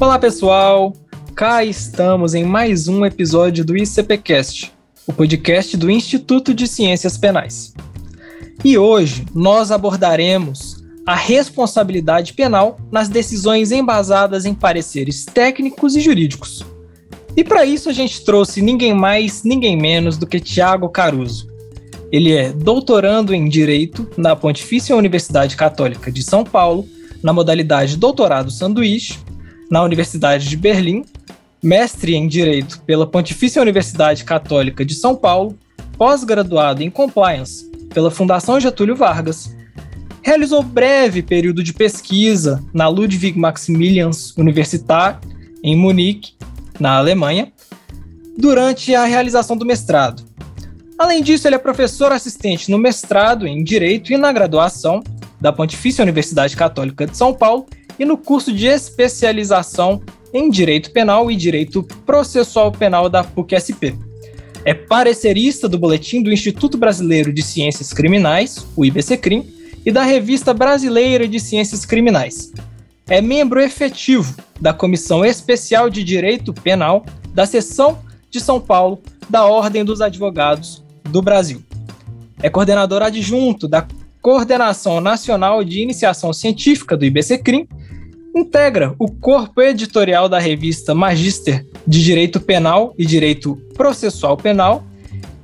Olá, pessoal! Cá estamos em mais um episódio do ICPcast, o podcast do Instituto de Ciências Penais. E hoje nós abordaremos a responsabilidade penal nas decisões embasadas em pareceres técnicos e jurídicos. E para isso a gente trouxe ninguém mais, ninguém menos do que Tiago Caruso. Ele é doutorando em Direito na Pontifícia Universidade Católica de São Paulo, na modalidade Doutorado Sanduíche, na Universidade de Berlim, mestre em Direito pela Pontifícia Universidade Católica de São Paulo, pós-graduado em Compliance pela Fundação Getúlio Vargas realizou breve período de pesquisa na Ludwig Maximilians Universität, em Munique, na Alemanha, durante a realização do mestrado. Além disso, ele é professor assistente no mestrado em Direito e na graduação da Pontifícia Universidade Católica de São Paulo e no curso de especialização em Direito Penal e Direito Processual Penal da PUC-SP. É parecerista do Boletim do Instituto Brasileiro de Ciências Criminais, o IBCCRIM, e da Revista Brasileira de Ciências Criminais. É membro efetivo da Comissão Especial de Direito Penal da Seção de São Paulo da Ordem dos Advogados do Brasil. É coordenador adjunto da Coordenação Nacional de Iniciação Científica do IBCCRIM, integra o corpo editorial da revista Magister de Direito Penal e Direito Processual Penal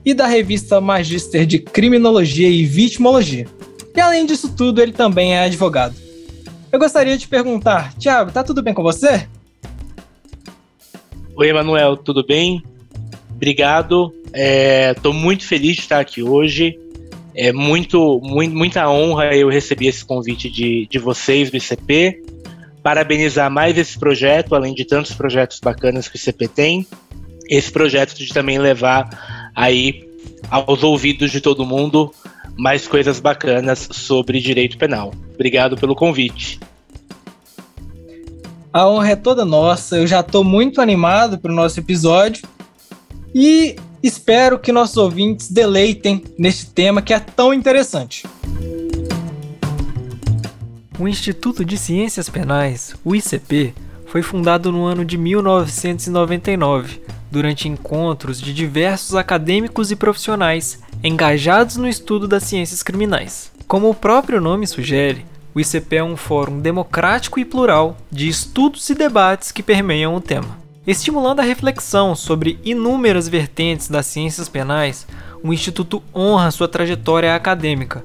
e da revista Magister de Criminologia e Vitimologia. E além disso tudo, ele também é advogado. Eu gostaria de perguntar, Tiago, tá tudo bem com você? Oi, Emanuel, tudo bem? Obrigado. Estou é, muito feliz de estar aqui hoje. É muito, muito, muita honra eu receber esse convite de, de vocês do ICP. Parabenizar mais esse projeto, além de tantos projetos bacanas que o ICP tem. Esse projeto de também levar aí aos ouvidos de todo mundo mais coisas bacanas sobre direito penal. Obrigado pelo convite. A honra é toda nossa. Eu já estou muito animado para o nosso episódio e espero que nossos ouvintes deleitem neste tema que é tão interessante. O Instituto de Ciências Penais, o ICP, foi fundado no ano de 1999, durante encontros de diversos acadêmicos e profissionais engajados no estudo das ciências criminais. Como o próprio nome sugere, o ICP é um fórum democrático e plural de estudos e debates que permeiam o tema. Estimulando a reflexão sobre inúmeras vertentes das ciências penais, o Instituto honra sua trajetória acadêmica,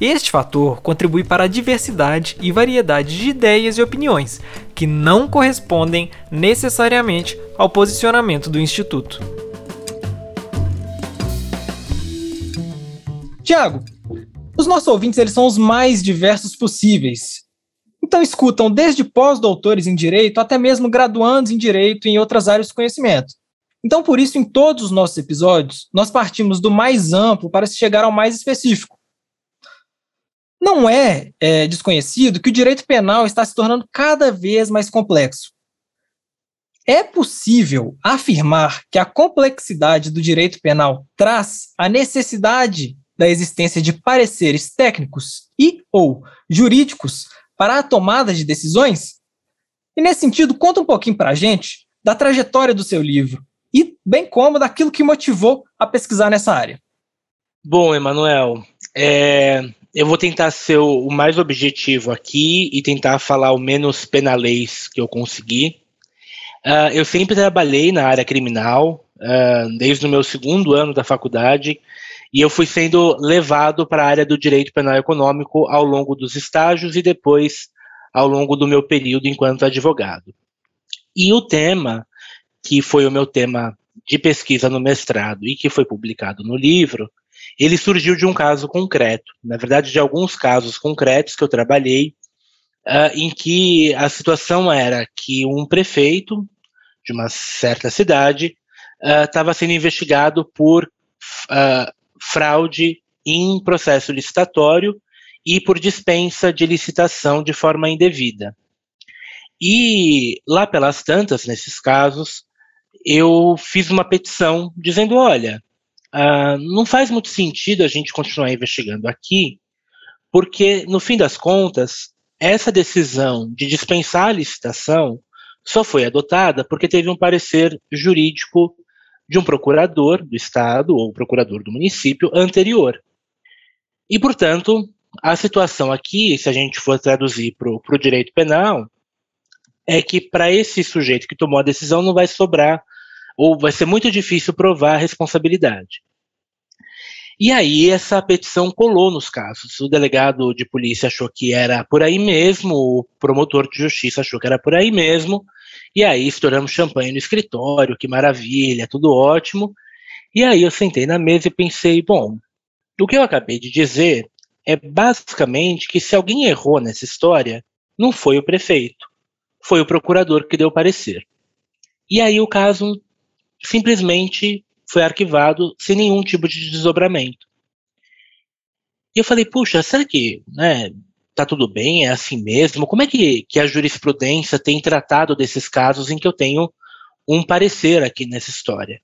Este fator contribui para a diversidade e variedade de ideias e opiniões, que não correspondem necessariamente ao posicionamento do Instituto. Tiago, os nossos ouvintes eles são os mais diversos possíveis. Então escutam desde pós-doutores em direito até mesmo graduandos em direito e em outras áreas de conhecimento. Então, por isso, em todos os nossos episódios, nós partimos do mais amplo para chegar ao mais específico. Não é, é desconhecido que o direito penal está se tornando cada vez mais complexo. É possível afirmar que a complexidade do direito penal traz a necessidade da existência de pareceres técnicos e ou jurídicos para a tomada de decisões? E nesse sentido, conta um pouquinho para a gente da trajetória do seu livro e bem como daquilo que motivou a pesquisar nessa área. Bom, Emanuel, é, eu vou tentar ser o, mais objetivo aqui e tentar falar o menos penalês que eu conseguir. Uh, eu sempre trabalhei na área criminal, uh, desde o meu segundo ano da faculdade. E eu fui sendo levado para a área do direito penal econômico ao longo dos estágios e depois ao longo do meu período enquanto advogado. E o tema, que foi o meu tema de pesquisa no mestrado e que foi publicado no livro, ele surgiu de um caso concreto, na verdade, de alguns casos concretos que eu trabalhei, uh, em que a situação era que um prefeito de uma certa cidade estava uh, sendo investigado por uh, fraude em processo licitatório e por dispensa de licitação de forma indevida. E lá pelas tantas, nesses casos, eu fiz uma petição dizendo: olha, uh, não faz muito sentido a gente continuar investigando aqui, porque, no fim das contas, essa decisão de dispensar a licitação só foi adotada porque teve um parecer jurídico de um procurador do Estado ou procurador do município anterior. E, portanto, a situação aqui, se a gente for traduzir para o direito penal, é que para esse sujeito que tomou a decisão não vai sobrar, ou vai ser muito difícil provar a responsabilidade. E aí essa petição colou nos casos. O delegado de polícia achou que era por aí mesmo, o promotor de justiça achou que era por aí mesmo, e aí estouramos champanhe no escritório, que maravilha, tudo ótimo. E aí eu sentei na mesa e pensei, bom, o que eu acabei de dizer é basicamente que se alguém errou nessa história, não foi o prefeito, foi o procurador que deu parecer. E aí o caso simplesmente foi arquivado sem nenhum tipo de desdobramento. E eu falei, puxa, será que, né, tá tudo bem, é assim mesmo? Como é que, que a jurisprudência tem tratado desses casos em que eu tenho um parecer aqui nessa história?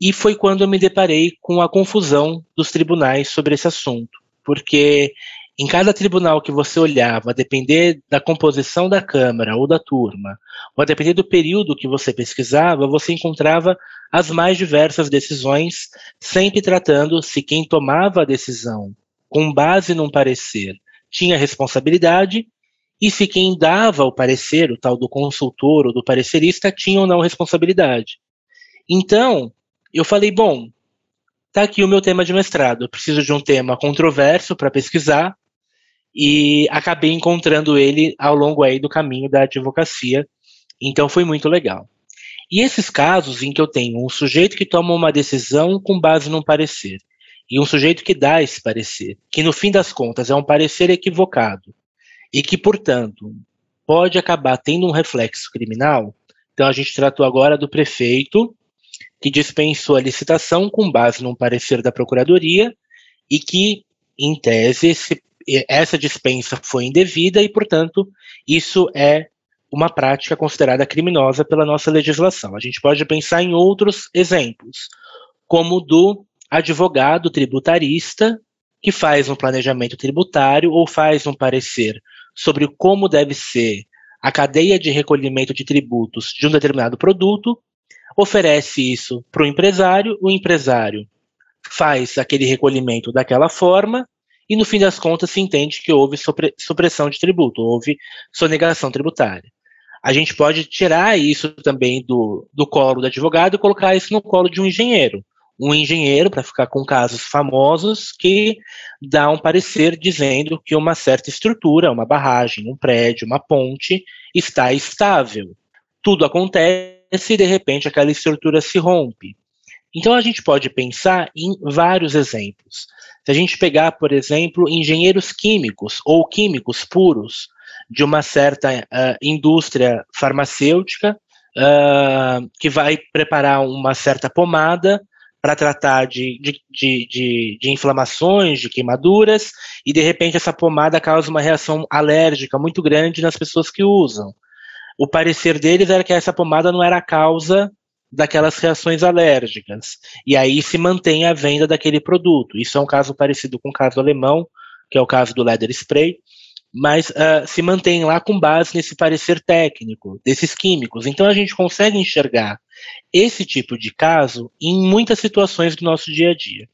E foi quando eu me deparei com a confusão dos tribunais sobre esse assunto, porque em cada tribunal que você olhava, a depender da composição da Câmara ou da turma, ou a depender do período que você pesquisava, você encontrava as mais diversas decisões, sempre tratando se quem tomava a decisão com base num parecer tinha responsabilidade e se quem dava o parecer, o tal do consultor ou do parecerista, tinha ou não responsabilidade. Então, eu falei, bom, tá aqui o meu tema de mestrado, eu preciso de um tema controverso para pesquisar e acabei encontrando ele ao longo aí do caminho da advocacia, então foi muito legal. E esses casos em que eu tenho um sujeito que toma uma decisão com base num parecer e um sujeito que dá esse parecer, que no fim das contas é um parecer equivocado e que, portanto, pode acabar tendo um reflexo criminal. Então, a gente tratou agora do prefeito que dispensou a licitação com base num parecer da procuradoria e que, em tese, esse, essa dispensa foi indevida e, portanto, isso é uma prática considerada criminosa pela nossa legislação. A gente pode pensar em outros exemplos, como do advogado tributarista que faz um planejamento tributário ou faz um parecer sobre como deve ser a cadeia de recolhimento de tributos de um determinado produto, oferece isso para o empresário, o empresário faz aquele recolhimento daquela forma e no fim das contas se entende que houve supressão de tributo, houve sonegação tributária. A gente pode tirar isso também do, do colo do advogado e colocar isso no colo de um engenheiro um engenheiro, para ficar com casos famosos, que dá um parecer dizendo que uma certa estrutura, uma barragem, um prédio, uma ponte, está estável. Tudo acontece e, de repente, aquela estrutura se rompe. Então, a gente pode pensar em vários exemplos. Se a gente pegar, por exemplo, engenheiros químicos ou químicos puros de uma certa uh, indústria farmacêutica, uh, que vai preparar uma certa pomada para tratar de, de, de, de, inflamações, de queimaduras, e de repente essa pomada causa uma reação alérgica muito grande nas pessoas que usam. O parecer deles era que essa pomada não era a causa daquelas reações alérgicas. E aí se mantém a venda daquele produto. Isso é um caso parecido com o caso alemão, que é o caso do leather spray, mas uh, se mantém lá com base nesse parecer técnico desses químicos. Então a gente consegue enxergar esse tipo de caso em muitas situações do nosso dia a dia.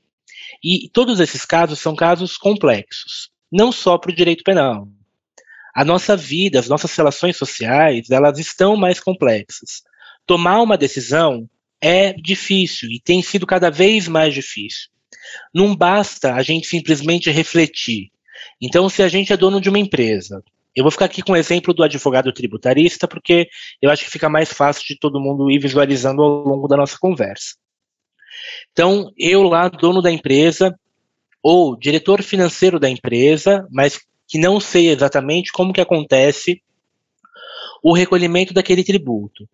E todos esses casos são casos complexos, não só para o direito penal. A nossa vida, as nossas relações sociais, elas estão mais complexas. Tomar uma decisão é difícil e tem sido cada vez mais difícil. Não basta a gente simplesmente refletir. Então, se a gente é dono de uma empresa, eu vou ficar aqui com o exemplo do advogado tributarista, porque eu acho que fica mais fácil de todo mundo ir visualizando ao longo da nossa conversa. Então, eu lá, dono da empresa, ou diretor financeiro da empresa, mas que não sei exatamente como que acontece o recolhimento daquele tributo.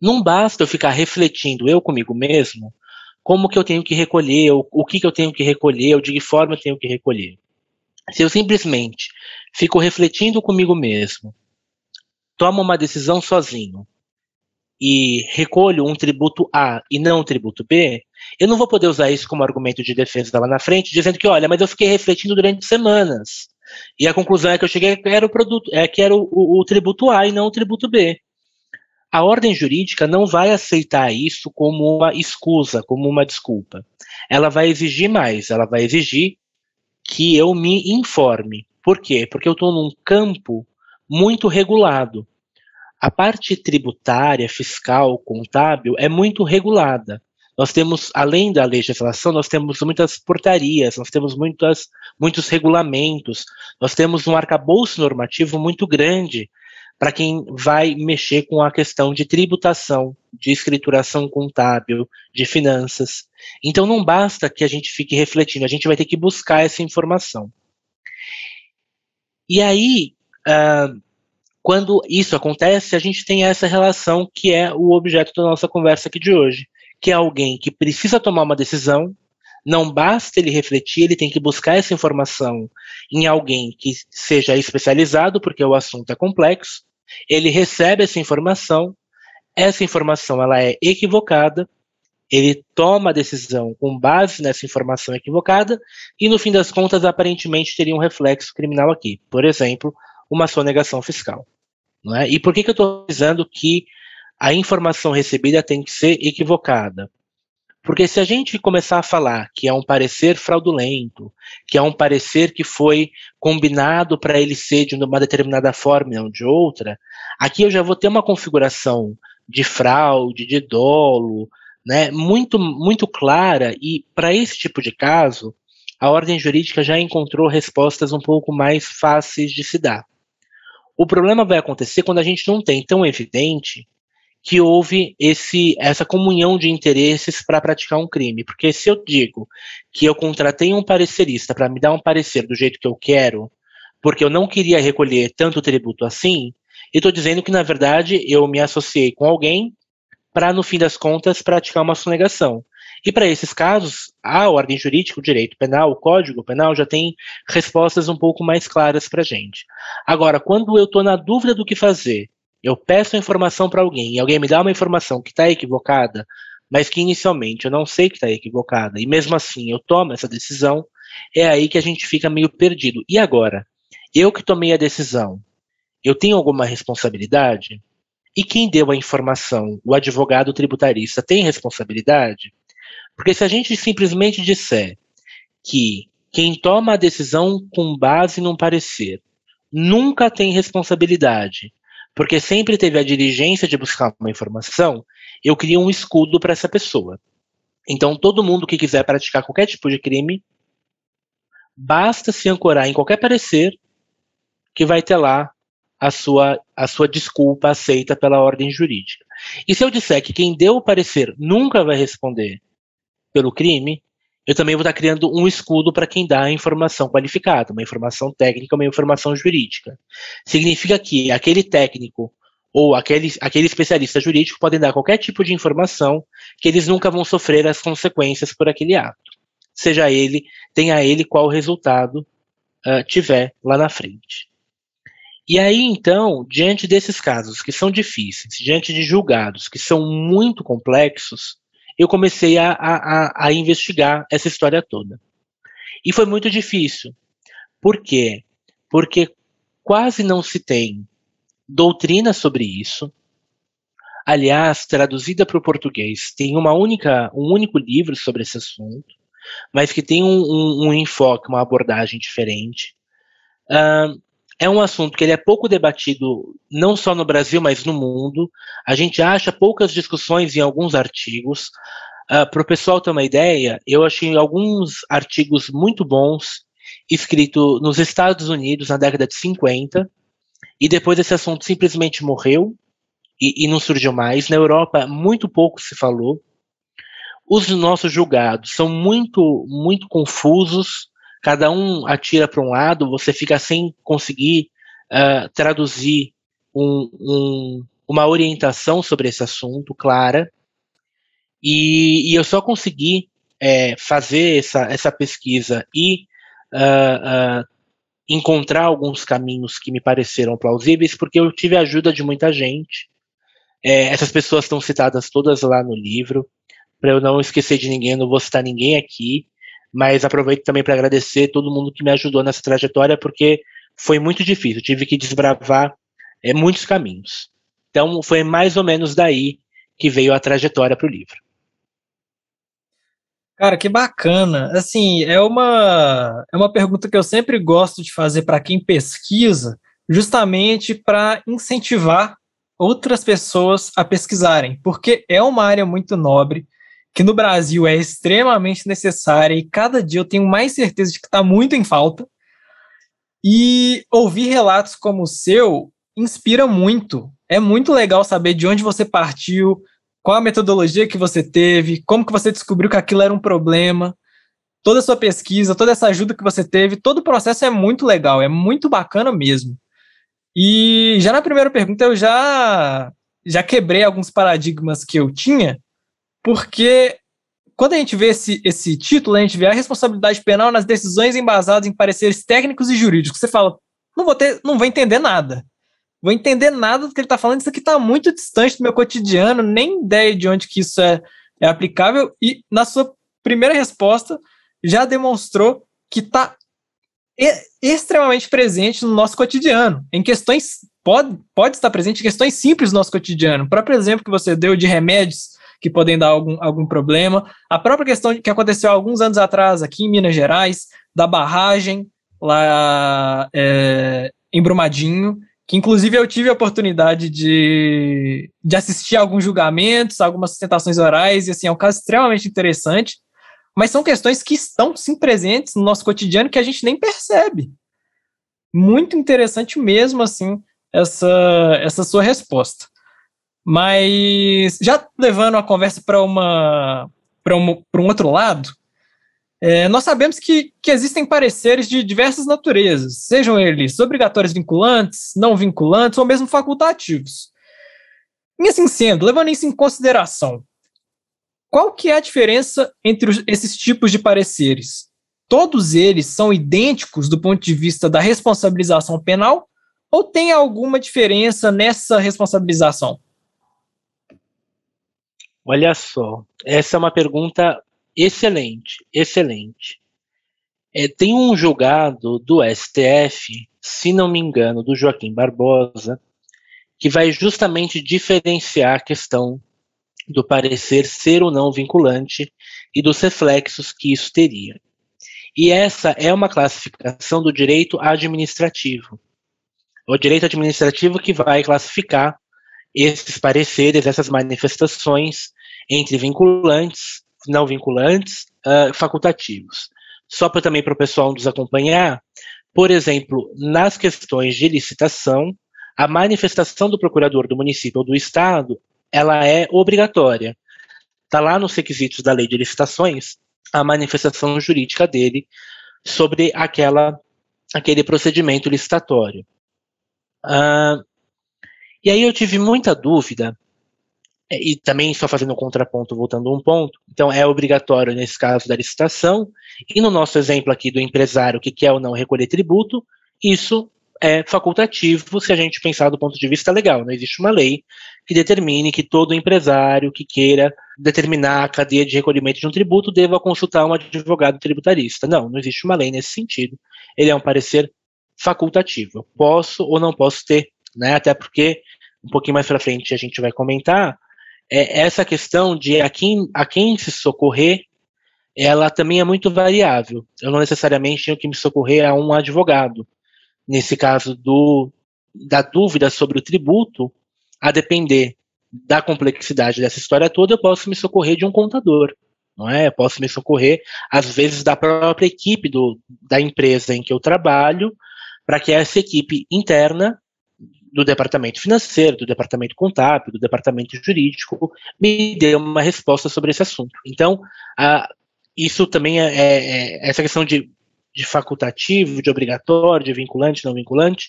Não basta eu ficar refletindo eu comigo mesmo como que eu tenho que recolher, o, o que, que eu tenho que recolher, ou de que forma eu tenho que recolher. Se eu simplesmente fico refletindo comigo mesmo, tomo uma decisão sozinho e recolho um tributo A e não um tributo B, eu não vou poder usar isso como argumento de defesa lá na frente, dizendo que, olha, mas eu fiquei refletindo durante semanas. E a conclusão é que eu cheguei que era o produto, é que era o, o, o tributo A e não o tributo B. A ordem jurídica não vai aceitar isso como uma escusa, como uma desculpa. Ela vai exigir mais, ela vai exigir que eu me informe. Por quê? Porque eu estou num campo muito regulado. A parte tributária, fiscal, contábil é muito regulada. Nós temos, além da legislação, nós temos muitas portarias, nós temos muitas, muitos regulamentos, nós temos um arcabouço normativo muito grande para quem vai mexer com a questão de tributação, de escrituração contábil, de finanças. Então não basta que a gente fique refletindo, a gente vai ter que buscar essa informação. E aí, uh, quando isso acontece, a gente tem essa relação que é o objeto da nossa conversa aqui de hoje, que é alguém que precisa tomar uma decisão, não basta ele refletir, ele tem que buscar essa informação em alguém que seja especializado, porque o assunto é complexo, ele recebe essa informação, essa informação ela é equivocada, ele toma a decisão com base nessa informação equivocada e no fim das contas aparentemente teria um reflexo criminal aqui, por exemplo, uma sonegação fiscal. Não é? E por que, que eu estou dizendo que a informação recebida tem que ser equivocada? Porque se a gente começar a falar que é um parecer fraudulento, que é um parecer que foi combinado para ele ser de uma determinada forma e não de outra, aqui eu já vou ter uma configuração de fraude, de dolo, né, muito, muito clara, e para esse tipo de caso, a ordem jurídica já encontrou respostas um pouco mais fáceis de se dar. O problema vai acontecer quando a gente não tem tão evidente que houve esse, essa comunhão de interesses para praticar um crime. Porque se eu digo que eu contratei um parecerista para me dar um parecer do jeito que eu quero, porque eu não queria recolher tanto tributo assim, eu estou dizendo que, na verdade, eu me associei com alguém para, no fim das contas, praticar uma sonegação. E para esses casos, a ordem jurídica, o direito penal, o código penal já tem respostas um pouco mais claras para a gente. Agora, quando eu estou na dúvida do que fazer eu peço informação para alguém e alguém me dá uma informação que está equivocada, mas que inicialmente eu não sei que está equivocada, e mesmo assim eu tomo essa decisão, é aí que a gente fica meio perdido. E agora? Eu que tomei a decisão, eu tenho alguma responsabilidade? E quem deu a informação, o advogado tributarista, tem responsabilidade? Porque se a gente simplesmente disser que quem toma a decisão com base num parecer nunca tem responsabilidade, porque sempre teve a diligência de buscar uma informação, eu crio um escudo para essa pessoa. Então, todo mundo que quiser praticar qualquer tipo de crime, basta se ancorar em qualquer parecer que vai ter lá a sua, a sua desculpa aceita pela ordem jurídica. E se eu disser que quem deu o parecer nunca vai responder pelo crime, eu também vou estar criando um escudo para quem dá a informação qualificada, uma informação técnica, uma informação jurídica. Significa que aquele técnico ou aquele, aquele especialista jurídico podem dar qualquer tipo de informação que eles nunca vão sofrer as consequências por aquele ato. Seja ele, tenha ele qual resultado uh, tiver lá na frente. E aí, então, diante desses casos que são difíceis, diante de julgados que são muito complexos, eu comecei a, a, a investigar essa história toda. E foi muito difícil. Por quê? Porque quase não se tem doutrina sobre isso. Aliás, traduzida para o português, tem uma única, um único livro sobre esse assunto, mas que tem um, um, um enfoque, uma abordagem diferente. Uh, é um assunto que ele é pouco debatido, não só no Brasil, mas no mundo. A gente acha poucas discussões em alguns artigos. Uh, Para o pessoal ter uma ideia, eu achei alguns artigos muito bons escritos nos Estados Unidos na década de 50, e depois esse assunto simplesmente morreu e, e não surgiu mais. Na Europa, muito pouco se falou. Os nossos julgados são muito, muito confusos, cada um atira para um lado, você fica sem conseguir uh, traduzir um, um, uma orientação sobre esse assunto clara. E, e eu só consegui é, fazer essa, essa pesquisa e uh, uh, encontrar alguns caminhos que me pareceram plausíveis, porque eu tive a ajuda de muita gente. É, essas pessoas estão citadas todas lá no livro. Para eu não esquecer de ninguém, eu não vou citar ninguém aqui, mas aproveito também para agradecer todo mundo que me ajudou nessa trajetória, porque foi muito difícil, tive que desbravar é, muitos caminhos. Então, foi mais ou menos daí que veio a trajetória para o livro. Cara, que bacana. Assim, é uma, é uma pergunta que eu sempre gosto de fazer para quem pesquisa, justamente para incentivar outras pessoas a pesquisarem, porque é uma área muito nobre, que no Brasil é extremamente necessária e cada dia eu tenho mais certeza de que está muito em falta. E ouvir relatos como o seu inspira muito. É muito legal saber de onde você partiu, qual a metodologia que você teve, como que você descobriu que aquilo era um problema, toda a sua pesquisa, toda essa ajuda que você teve, todo o processo é muito legal, é muito bacana mesmo. E já na primeira pergunta eu já já quebrei alguns paradigmas que eu tinha, porque quando a gente vê esse, esse título, a gente vê a responsabilidade penal nas decisões embasadas em pareceres técnicos e jurídicos. Você fala, não vou ter, não vou entender nada vou entender nada do que ele está falando, isso aqui está muito distante do meu cotidiano, nem ideia de onde que isso é, é aplicável, e na sua primeira resposta já demonstrou que está extremamente presente no nosso cotidiano, em questões, pode, pode estar presente em questões simples do nosso cotidiano. O próprio exemplo que você deu de remédios que podem dar algum, algum problema, a própria questão que aconteceu alguns anos atrás aqui em Minas Gerais, da barragem lá é, em Brumadinho, que inclusive eu tive a oportunidade de, de assistir alguns julgamentos, algumas sustentações orais, e assim, é um caso extremamente interessante, mas são questões que estão sim presentes no nosso cotidiano que a gente nem percebe. Muito interessante mesmo, assim, essa, essa sua resposta. Mas já levando a conversa para uma para um, um outro lado, é, nós sabemos que, que existem pareceres de diversas naturezas, sejam eles obrigatórios vinculantes, não vinculantes ou mesmo facultativos. E assim sendo, levando isso em consideração, qual que é a diferença entre os, esses tipos de pareceres? Todos eles são idênticos do ponto de vista da responsabilização penal ou tem alguma diferença nessa responsabilização? Olha só, essa é uma pergunta excelente, excelente. É, tem um julgado do STF, se não me engano, do Joaquim Barbosa, que vai justamente diferenciar a questão do parecer ser ou não vinculante e dos reflexos que isso teria. E essa é uma classificação do direito administrativo. O direito administrativo que vai classificar esses pareceres, essas manifestações entre vinculantes não vinculantes, uh, facultativos. Só para também para o pessoal nos acompanhar, por exemplo, nas questões de licitação, a manifestação do procurador do município ou do estado, ela é obrigatória. Está lá nos requisitos da lei de licitações a manifestação jurídica dele sobre aquela, aquele procedimento licitatório. Uh, e aí eu tive muita dúvida e também só fazendo um contraponto, voltando um ponto, então é obrigatório nesse caso da licitação, e no nosso exemplo aqui do empresário que quer ou não recolher tributo, isso é facultativo se a gente pensar do ponto de vista legal. Não existe uma lei que determine que todo empresário que queira determinar a cadeia de recolhimento de um tributo deva consultar um advogado tributarista. Não, não existe uma lei nesse sentido. Ele é um parecer facultativo. Posso ou não posso ter, né? Até porque um pouquinho mais para frente a gente vai comentar é, essa questão de a quem, a quem se socorrer, ela também é muito variável. Eu não necessariamente tenho que me socorrer a um advogado. Nesse caso do, da dúvida sobre o tributo, a depender da complexidade dessa história toda, eu posso me socorrer de um contador, não é? Eu posso me socorrer, às vezes, da própria equipe do, da empresa em que eu trabalho, para que essa equipe interna do departamento financeiro, do departamento contábil, do departamento jurídico, me dê uma resposta sobre esse assunto. Então, a, isso também é, é, é, essa questão de, de facultativo, de obrigatório, de vinculante, não vinculante,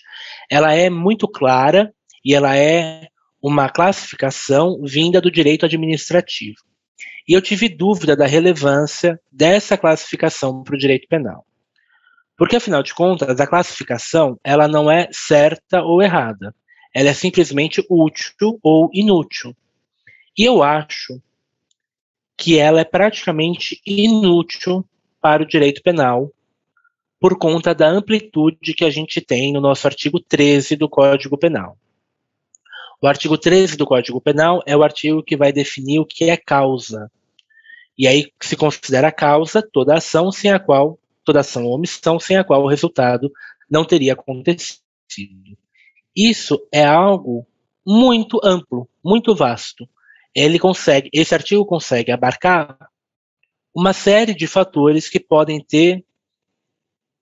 ela é muito clara e ela é uma classificação vinda do direito administrativo. E eu tive dúvida da relevância dessa classificação para o direito penal. Porque, afinal de contas, a classificação ela não é certa ou errada. Ela é simplesmente útil ou inútil. E eu acho que ela é praticamente inútil para o direito penal por conta da amplitude que a gente tem no nosso artigo 13 do Código Penal. O artigo 13 do Código Penal é o artigo que vai definir o que é causa. E aí se considera causa toda ação sem a qual ou omissão sem a qual o resultado não teria acontecido. Isso é algo muito amplo, muito vasto. Ele consegue, esse artigo consegue abarcar uma série de fatores que podem ter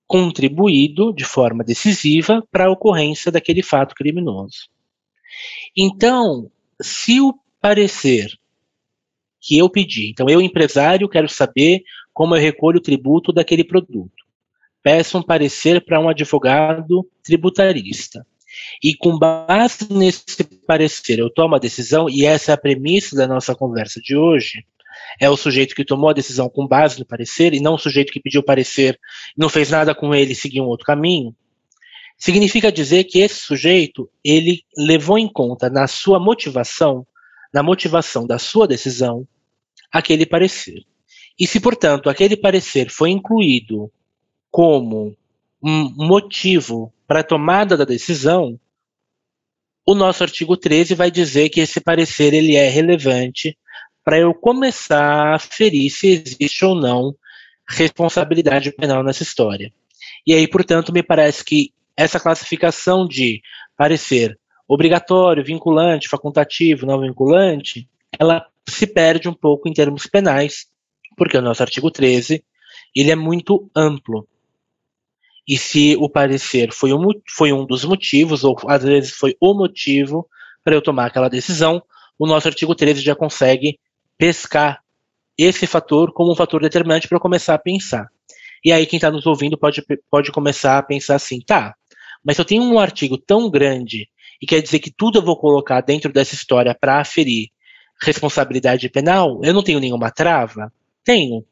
contribuído de forma decisiva para a ocorrência daquele fato criminoso. Então, se o parecer que eu pedi, então eu empresário quero saber como eu recolho o tributo daquele produto. Peço um parecer para um advogado tributarista. E com base nesse parecer, eu tomo a decisão, e essa é a premissa da nossa conversa de hoje. É o sujeito que tomou a decisão com base no parecer, e não o sujeito que pediu parecer não fez nada com ele e seguiu um outro caminho. Significa dizer que esse sujeito, ele levou em conta na sua motivação, na motivação da sua decisão, aquele parecer. E se, portanto, aquele parecer foi incluído como um motivo para a tomada da decisão, o nosso artigo 13 vai dizer que esse parecer ele é relevante para eu começar a aferir se existe ou não responsabilidade penal nessa história. E aí, portanto, me parece que essa classificação de parecer obrigatório, vinculante, facultativo, não vinculante, ela se perde um pouco em termos penais, porque o nosso artigo 13 ele é muito amplo. E se o parecer foi um, foi um dos motivos, ou às vezes foi o motivo para eu tomar aquela decisão, o nosso artigo 13 já consegue pescar esse fator como um fator determinante para eu começar a pensar. E aí quem está nos ouvindo pode, pode começar a pensar assim, tá, mas se eu tenho um artigo tão grande e quer dizer que tudo eu vou colocar dentro dessa história para aferir responsabilidade penal, eu não tenho nenhuma trava? Tenho.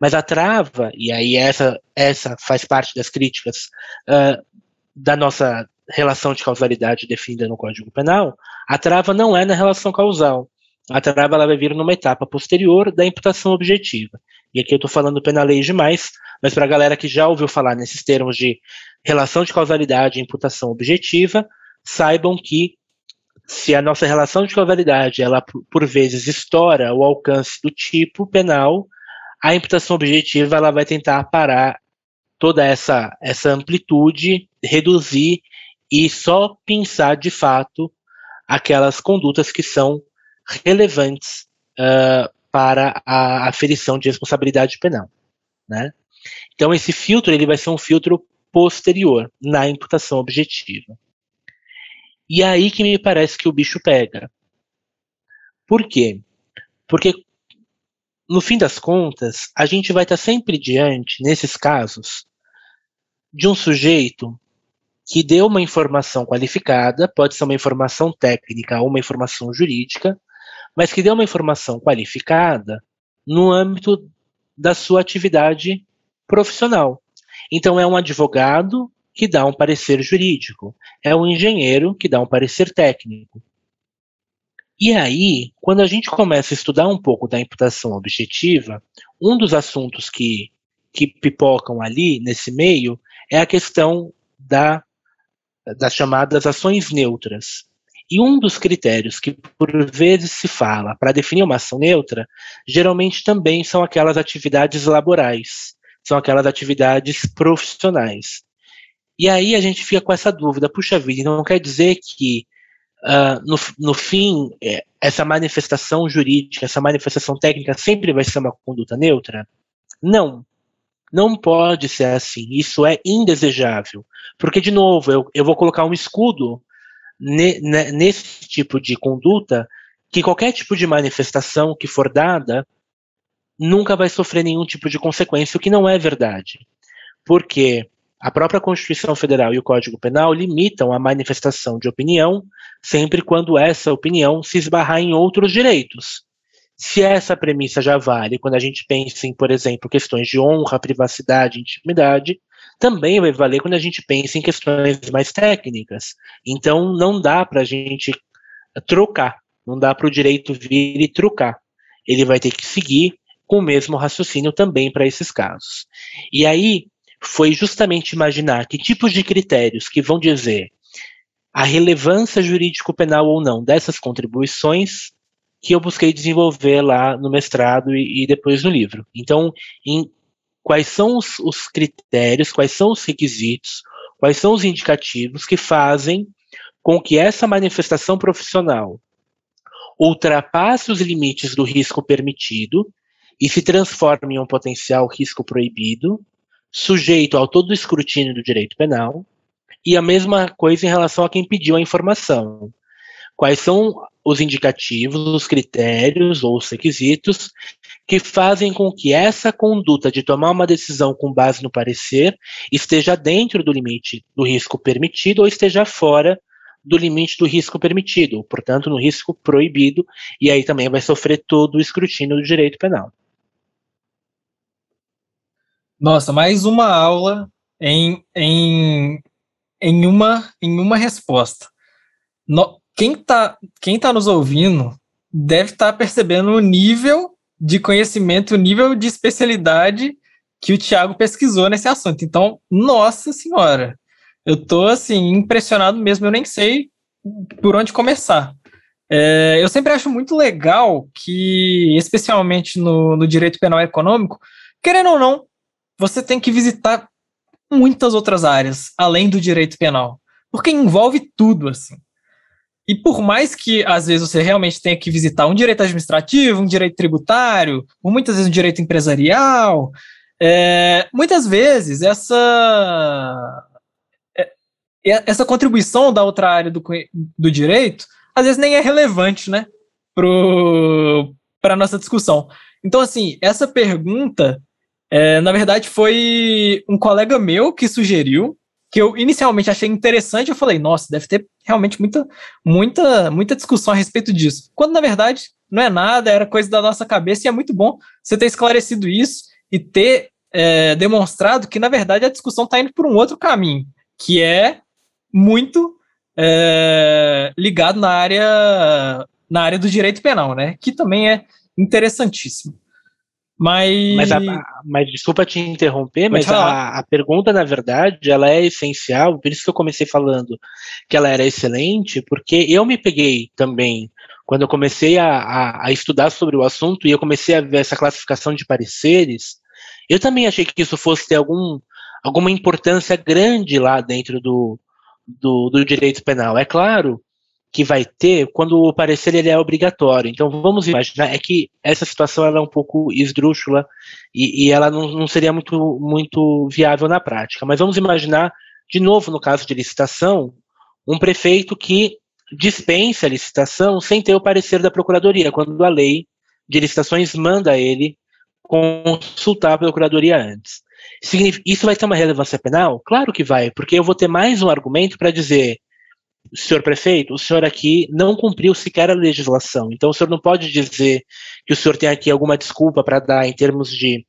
Mas a trava, e aí essa, essa faz parte das críticas uh, da nossa relação de causalidade definida no Código Penal, a trava não é na relação causal. A trava ela vai vir numa etapa posterior da imputação objetiva. E aqui eu estou falando penalei demais, mas para a galera que já ouviu falar nesses termos de relação de causalidade e imputação objetiva, saibam que se a nossa relação de causalidade ela por vezes estoura o alcance do tipo penal, a imputação objetiva ela vai tentar parar toda essa, essa amplitude, reduzir e só pensar de fato aquelas condutas que são relevantes uh, para a aferição de responsabilidade penal. Né? Então esse filtro ele vai ser um filtro posterior na imputação objetiva. E é aí que me parece que o bicho pega. Por quê? Porque no fim das contas, a gente vai estar sempre diante, nesses casos, de um sujeito que deu uma informação qualificada, pode ser uma informação técnica ou uma informação jurídica, mas que deu uma informação qualificada no âmbito da sua atividade profissional. Então, é um advogado que dá um parecer jurídico, é um engenheiro que dá um parecer técnico, e aí, quando a gente começa a estudar um pouco da imputação objetiva, um dos assuntos que, que pipocam ali nesse meio é a questão da, das chamadas ações neutras. E um dos critérios que por vezes se fala para definir uma ação neutra, geralmente também são aquelas atividades laborais, são aquelas atividades profissionais. E aí a gente fica com essa dúvida, puxa vida, não quer dizer que uh, no, no fim, é, essa manifestação jurídica, essa manifestação técnica sempre vai ser uma conduta neutra? Não. Não pode ser assim. Isso é indesejável. Porque, de novo, eu, eu vou colocar um escudo ne, ne, nesse tipo de conduta que qualquer tipo de manifestação que for dada nunca vai sofrer nenhum tipo de consequência, o que não é verdade. Porque a própria Constituição Federal e o Código Penal limitam a manifestação de opinião sempre quando essa opinião se esbarrar em outros direitos. Se essa premissa já vale quando a gente pensa em, por exemplo, questões de honra, privacidade, intimidade, também vai valer quando a gente pensa em questões mais técnicas. Então, não dá para a gente trocar, não dá para o direito vir e trocar. Ele vai ter que seguir com o mesmo raciocínio também para esses casos. E aí foi justamente imaginar que tipos de critérios que vão dizer a relevância jurídico-penal ou não dessas contribuições que eu busquei desenvolver lá no mestrado e, e depois no livro. Então, em quais são os, os critérios, quais são os requisitos, quais são os indicativos que fazem com que essa manifestação profissional ultrapasse os limites do risco permitido e se transforme em um potencial risco proibido, sujeito ao todo escrutínio do direito penal, e a mesma coisa em relação a quem pediu a informação. Quais são os indicativos, os critérios ou os requisitos que fazem com que essa conduta de tomar uma decisão com base no parecer esteja dentro do limite do risco permitido ou esteja fora do limite do risco permitido, portanto, no risco proibido, e aí também vai sofrer todo o escrutínio do direito penal. Nossa, mais uma aula em, em, em, uma, em uma resposta. No, quem está quem tá nos ouvindo deve estar tá percebendo o nível de conhecimento, o nível de especialidade que o Tiago pesquisou nesse assunto. Então, nossa senhora, eu tô assim impressionado mesmo, eu nem sei por onde começar. É, eu sempre acho muito legal que, especialmente no, no direito penal econômico, querendo ou não, você tem que visitar muitas outras áreas além do direito penal, porque envolve tudo assim. E por mais que às vezes você realmente tenha que visitar um direito administrativo, um direito tributário, ou muitas vezes um direito empresarial, é, muitas vezes essa é, essa contribuição da outra área do, do direito às vezes nem é relevante, né, para nossa discussão. Então, assim, essa pergunta é, na verdade, foi um colega meu que sugeriu, que eu inicialmente achei interessante. Eu falei, nossa, deve ter realmente muita, muita, muita discussão a respeito disso. Quando, na verdade, não é nada, era coisa da nossa cabeça, e é muito bom você ter esclarecido isso e ter é, demonstrado que, na verdade, a discussão está indo por um outro caminho, que é muito é, ligado na área, na área do direito penal, né? Que também é interessantíssimo. Mas. Mas, a, mas desculpa te interromper, mas a, a, pergunta, na verdade, ela é essencial, por isso que eu comecei falando que ela era excelente, porque eu me peguei também, quando eu comecei a, a, a estudar sobre o assunto e eu comecei a ver essa classificação de pareceres, eu também achei que isso fosse ter algum, alguma importância grande lá dentro do, do, do direito penal. É claro que vai ter quando o parecer ele é obrigatório. Então vamos imaginar é que essa situação ela é um pouco esdrúxula e, e ela não, não, seria muito, muito viável na prática. Mas vamos imaginar, de novo, no caso de licitação, um prefeito que dispensa a licitação sem ter o parecer da procuradoria, quando a lei de licitações manda ele consultar a procuradoria antes. Isso vai ter uma relevância penal? Claro que vai, porque eu vou ter mais um argumento para dizer senhor prefeito, o senhor aqui não cumpriu sequer a legislação. Então, o senhor não pode dizer que o senhor tem aqui alguma desculpa para dar em termos de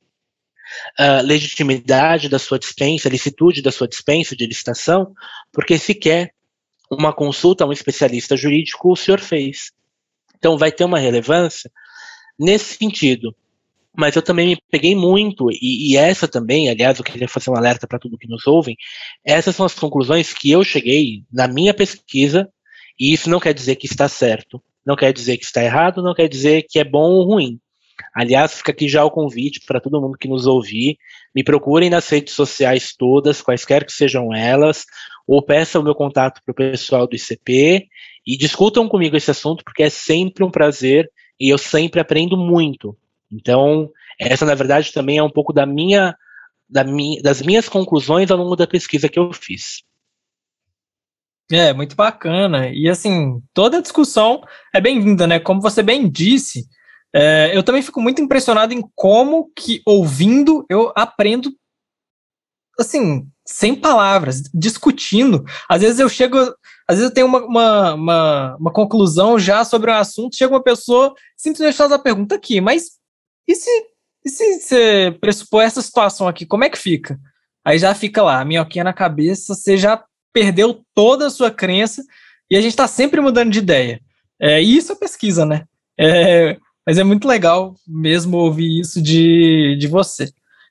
uh, legitimidade da sua dispensa, licitude da sua dispensa de licitação, porque sequer uma consulta a um especialista jurídico o senhor fez. Então, vai ter uma relevância nesse sentido mas eu também me peguei muito, e, e, essa também, aliás, eu queria fazer um alerta para tudo que nos ouvem, essas são as conclusões que eu cheguei na minha pesquisa, e isso não quer dizer que está certo, não quer dizer que está errado, não quer dizer que é bom ou ruim. Aliás, fica aqui já o convite para todo mundo que nos ouvir, me procurem nas redes sociais todas, quaisquer que sejam elas, ou peça o meu contato para o pessoal do ICP, E discutam comigo esse assunto, porque é sempre um prazer e eu sempre aprendo muito. Então, essa, na verdade, também é um pouco da minha, da das minhas conclusões ao longo da pesquisa que eu fiz. É, muito bacana. E assim, toda discussão é bem-vinda, né? Como você bem disse, é, eu também fico muito impressionado em como que, ouvindo, eu aprendo, assim, sem palavras, discutindo. Às vezes eu chego, às vezes eu tenho uma, uma, uma, uma conclusão já sobre um assunto, chega uma pessoa, simplesmente faz a pergunta aqui, mas e se, e se você pressupor essa situação aqui, como é que fica? Aí já fica lá, a minhoquinha na cabeça, você já perdeu toda a sua crença e a gente está sempre mudando de ideia. É, e isso é pesquisa, né? É, mas é muito legal mesmo ouvir isso de, de você.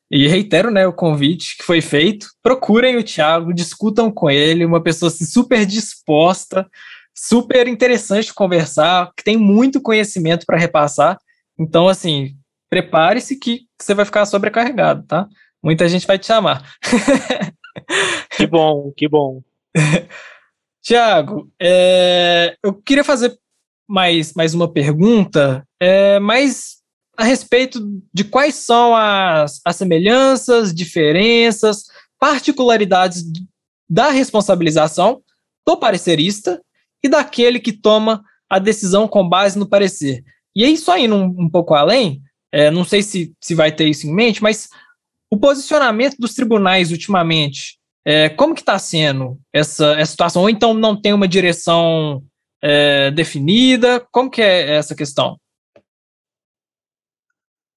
E reitero né, o convite que foi feito. Procurem o Thiago, discutam com ele, uma pessoa assim, super disposta, super interessante de conversar, que tem muito conhecimento para repassar. Então, assim, prepare-se que você vai ficar sobrecarregado, tá? Muita gente vai te chamar. que bom, que bom. Tiago, é, eu queria fazer mais, mais uma pergunta, é, mais a respeito de quais são as, as semelhanças, diferenças, particularidades da responsabilização do parecerista e daquele que toma a decisão com base no parecer. E aí, só indo um, um pouco além, é, não sei se, se vai ter isso em mente, mas o posicionamento dos tribunais ultimamente é, como que está sendo essa, essa situação? Ou então não tem uma direção é, definida? Como que é essa questão?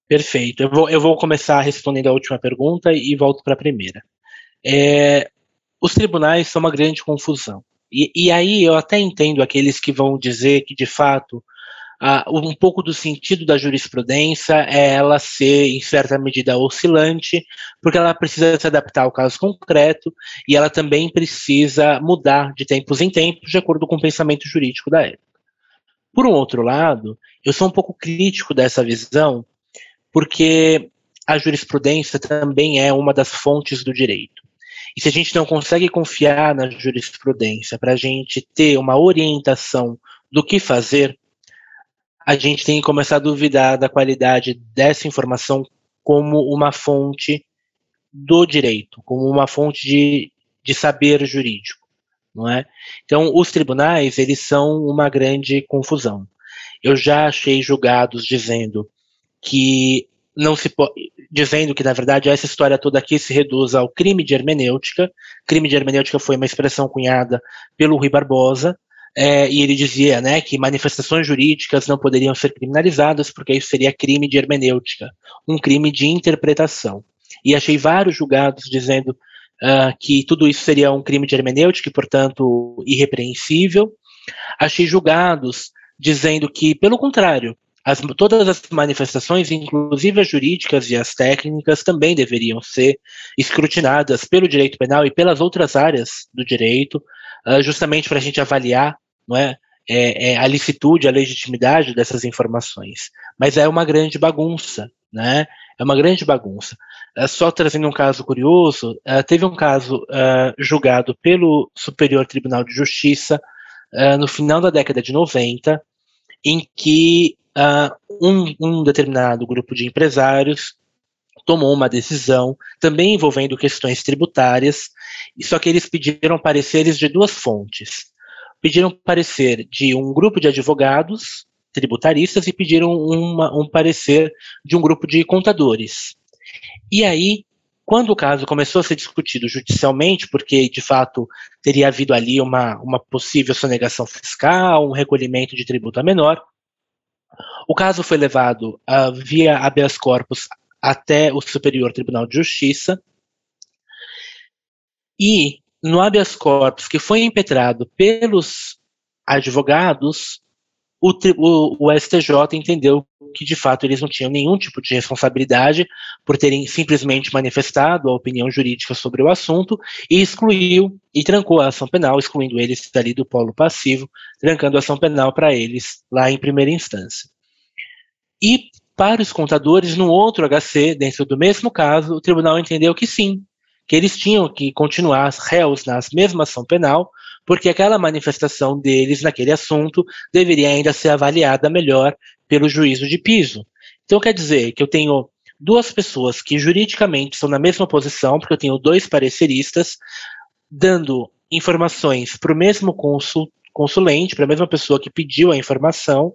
Perfeito. Eu vou, eu vou começar respondendo a última pergunta e volto para a primeira. É, os tribunais são uma grande confusão. E, e aí eu até entendo aqueles que vão dizer que, de fato, Uh, um pouco do sentido da jurisprudência é ela ser, em certa medida, oscilante, porque ela precisa se adaptar ao caso concreto e ela também precisa mudar de tempos em tempos, de acordo com o pensamento jurídico da época. Por um outro lado, eu sou um pouco crítico dessa visão, porque a jurisprudência também é uma das fontes do direito. E se a gente não consegue confiar na jurisprudência para a gente ter uma orientação do que fazer, a gente tem que começar a duvidar da qualidade dessa informação como uma fonte do direito, como uma fonte de, de saber jurídico, não é? Então, os tribunais, eles são uma grande confusão. Eu já achei julgados dizendo que não se dizendo que na verdade essa história toda aqui se reduz ao crime de hermenêutica. Crime de hermenêutica foi uma expressão cunhada pelo Rui Barbosa, é, e ele dizia né, que manifestações jurídicas não poderiam ser criminalizadas porque isso seria crime de hermenêutica, um crime de interpretação. E achei vários julgados dizendo uh, que tudo isso seria um crime de hermenêutica e, portanto, irrepreensível. Achei julgados dizendo que, pelo contrário, as, todas as manifestações, inclusive as jurídicas e as técnicas, também deveriam ser escrutinadas pelo direito penal e pelas outras áreas do direito, uh, justamente para a gente avaliar não é, é, é, a licitude, a legitimidade dessas informações. Mas é uma grande bagunça, né? É uma grande bagunça. Uh, só trazendo um caso curioso, uh, teve um caso julgado pelo Superior Tribunal de Justiça no final da década de 90, em que um, um determinado grupo de empresários tomou uma decisão, também envolvendo questões tributárias, só que eles pediram pareceres de duas fontes. Pediram parecer de um grupo de advogados tributaristas e pediram uma, um parecer de um grupo de contadores. E aí, quando o caso começou a ser discutido judicialmente, porque de fato teria havido ali uma, uma possível sonegação fiscal, um recolhimento de tributo a menor, o caso foi levado uh, via habeas corpus até o Superior Tribunal de Justiça. E no habeas corpus que foi impetrado pelos advogados, o, o, STJ entendeu que de fato eles não tinham nenhum tipo de responsabilidade por terem simplesmente manifestado a opinião jurídica sobre o assunto e excluiu e trancou a ação penal, excluindo eles dali do polo passivo, trancando a ação penal para eles lá em primeira instância. E para os contadores, no outro HC, dentro do mesmo caso, o tribunal entendeu que sim, que eles tinham que continuar réus na mesma ação penal, porque aquela manifestação deles naquele assunto deveria ainda ser avaliada melhor pelo juízo de piso. Então quer dizer que eu tenho duas pessoas que juridicamente estão na mesma posição, porque eu tenho dois pareceristas, dando informações para o mesmo consul, consulente, para a mesma pessoa que pediu a informação,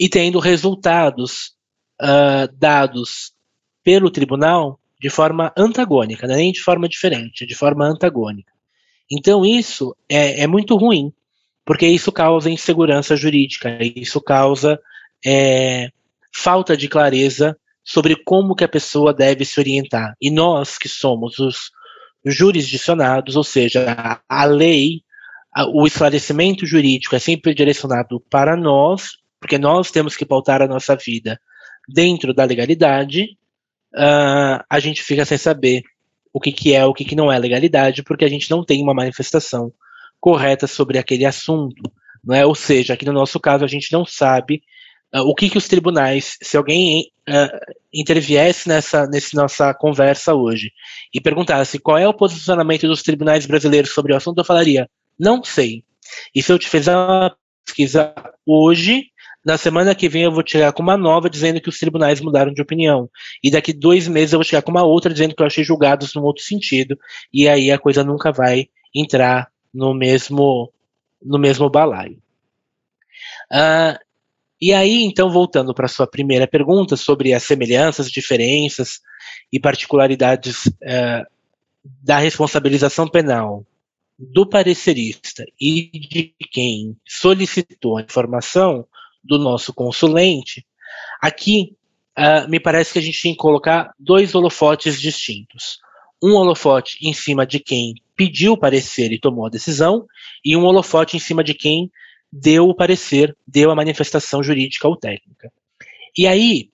e tendo resultados uh, dados pelo tribunal de forma antagônica, é nem de forma diferente, é de forma antagônica. Então isso é, é muito ruim, porque isso causa insegurança jurídica, isso causa é, falta de clareza sobre como que a pessoa deve se orientar. E nós que somos os jurisdicionados, ou seja, a lei, o esclarecimento jurídico é sempre direcionado para nós, porque nós temos que pautar a nossa vida dentro da legalidade, uh, a gente fica sem saber o que, que é, o que, que não é legalidade, porque a gente não tem uma manifestação correta sobre aquele assunto. Não é? Ou seja, aqui no nosso caso, a gente não sabe uh, o que, que os tribunais, se alguém uh, interviesse nessa nesse nossa conversa hoje e perguntasse qual é o posicionamento dos tribunais brasileiros sobre o assunto, eu falaria, não sei. E se eu te fizer uma pesquisa hoje, na semana que vem eu vou chegar com uma nova dizendo que os tribunais mudaram de opinião. E daqui dois meses eu vou chegar com uma outra dizendo que eu achei julgados num outro sentido. E aí a coisa nunca vai entrar no mesmo, no mesmo balaio. Uh, e aí, então, voltando para a sua primeira pergunta sobre as semelhanças, diferenças e particularidades uh, da responsabilização penal do parecerista e de quem solicitou a informação, do nosso consulente, aqui uh, me parece que a gente tem que colocar dois holofotes distintos. Um holofote em cima de quem pediu o parecer e tomou a decisão, e um holofote em cima de quem deu o parecer, deu a manifestação jurídica ou técnica. E aí,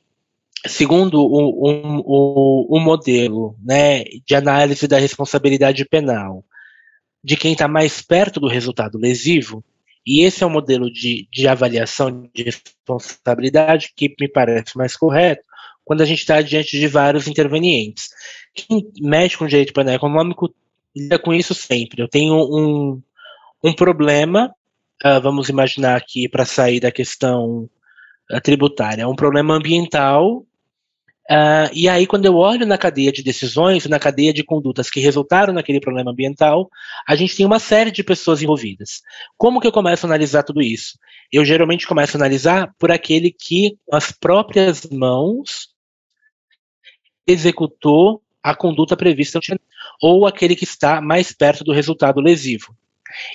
segundo o, o, o, o modelo né, de análise da responsabilidade penal de quem está mais perto do resultado lesivo, e esse é o modelo de, de avaliação de responsabilidade que me parece mais correto quando a gente está diante de vários intervenientes. Quem mexe com direito penal econômico lida com isso sempre. Eu tenho um, um problema, uh, vamos imaginar aqui, para sair da questão uh, tributária, um problema ambiental Uh, e aí, quando eu olho na cadeia de decisões, na cadeia de condutas que resultaram naquele problema ambiental, a gente tem uma série de pessoas envolvidas. Como que eu começo a analisar tudo isso? Eu geralmente começo a analisar por aquele que, com as próprias mãos, executou a conduta prevista, ou aquele que está mais perto do resultado lesivo.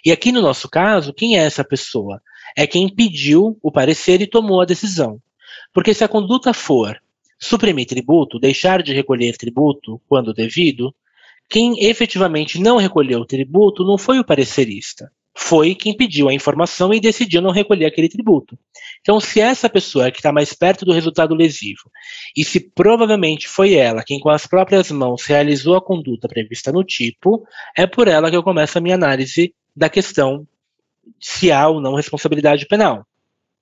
E aqui no nosso caso, quem é essa pessoa? É quem pediu o parecer e tomou a decisão. Porque se a conduta for suprimir tributo, deixar de recolher tributo quando devido, quem efetivamente não recolheu o tributo não foi o parecerista, foi quem pediu a informação e decidiu não recolher aquele tributo. Então, se essa pessoa é que está mais perto do resultado lesivo, e se provavelmente foi ela quem com as próprias mãos realizou a conduta prevista no tipo, é por ela que eu começo a minha análise da questão se há ou não responsabilidade penal.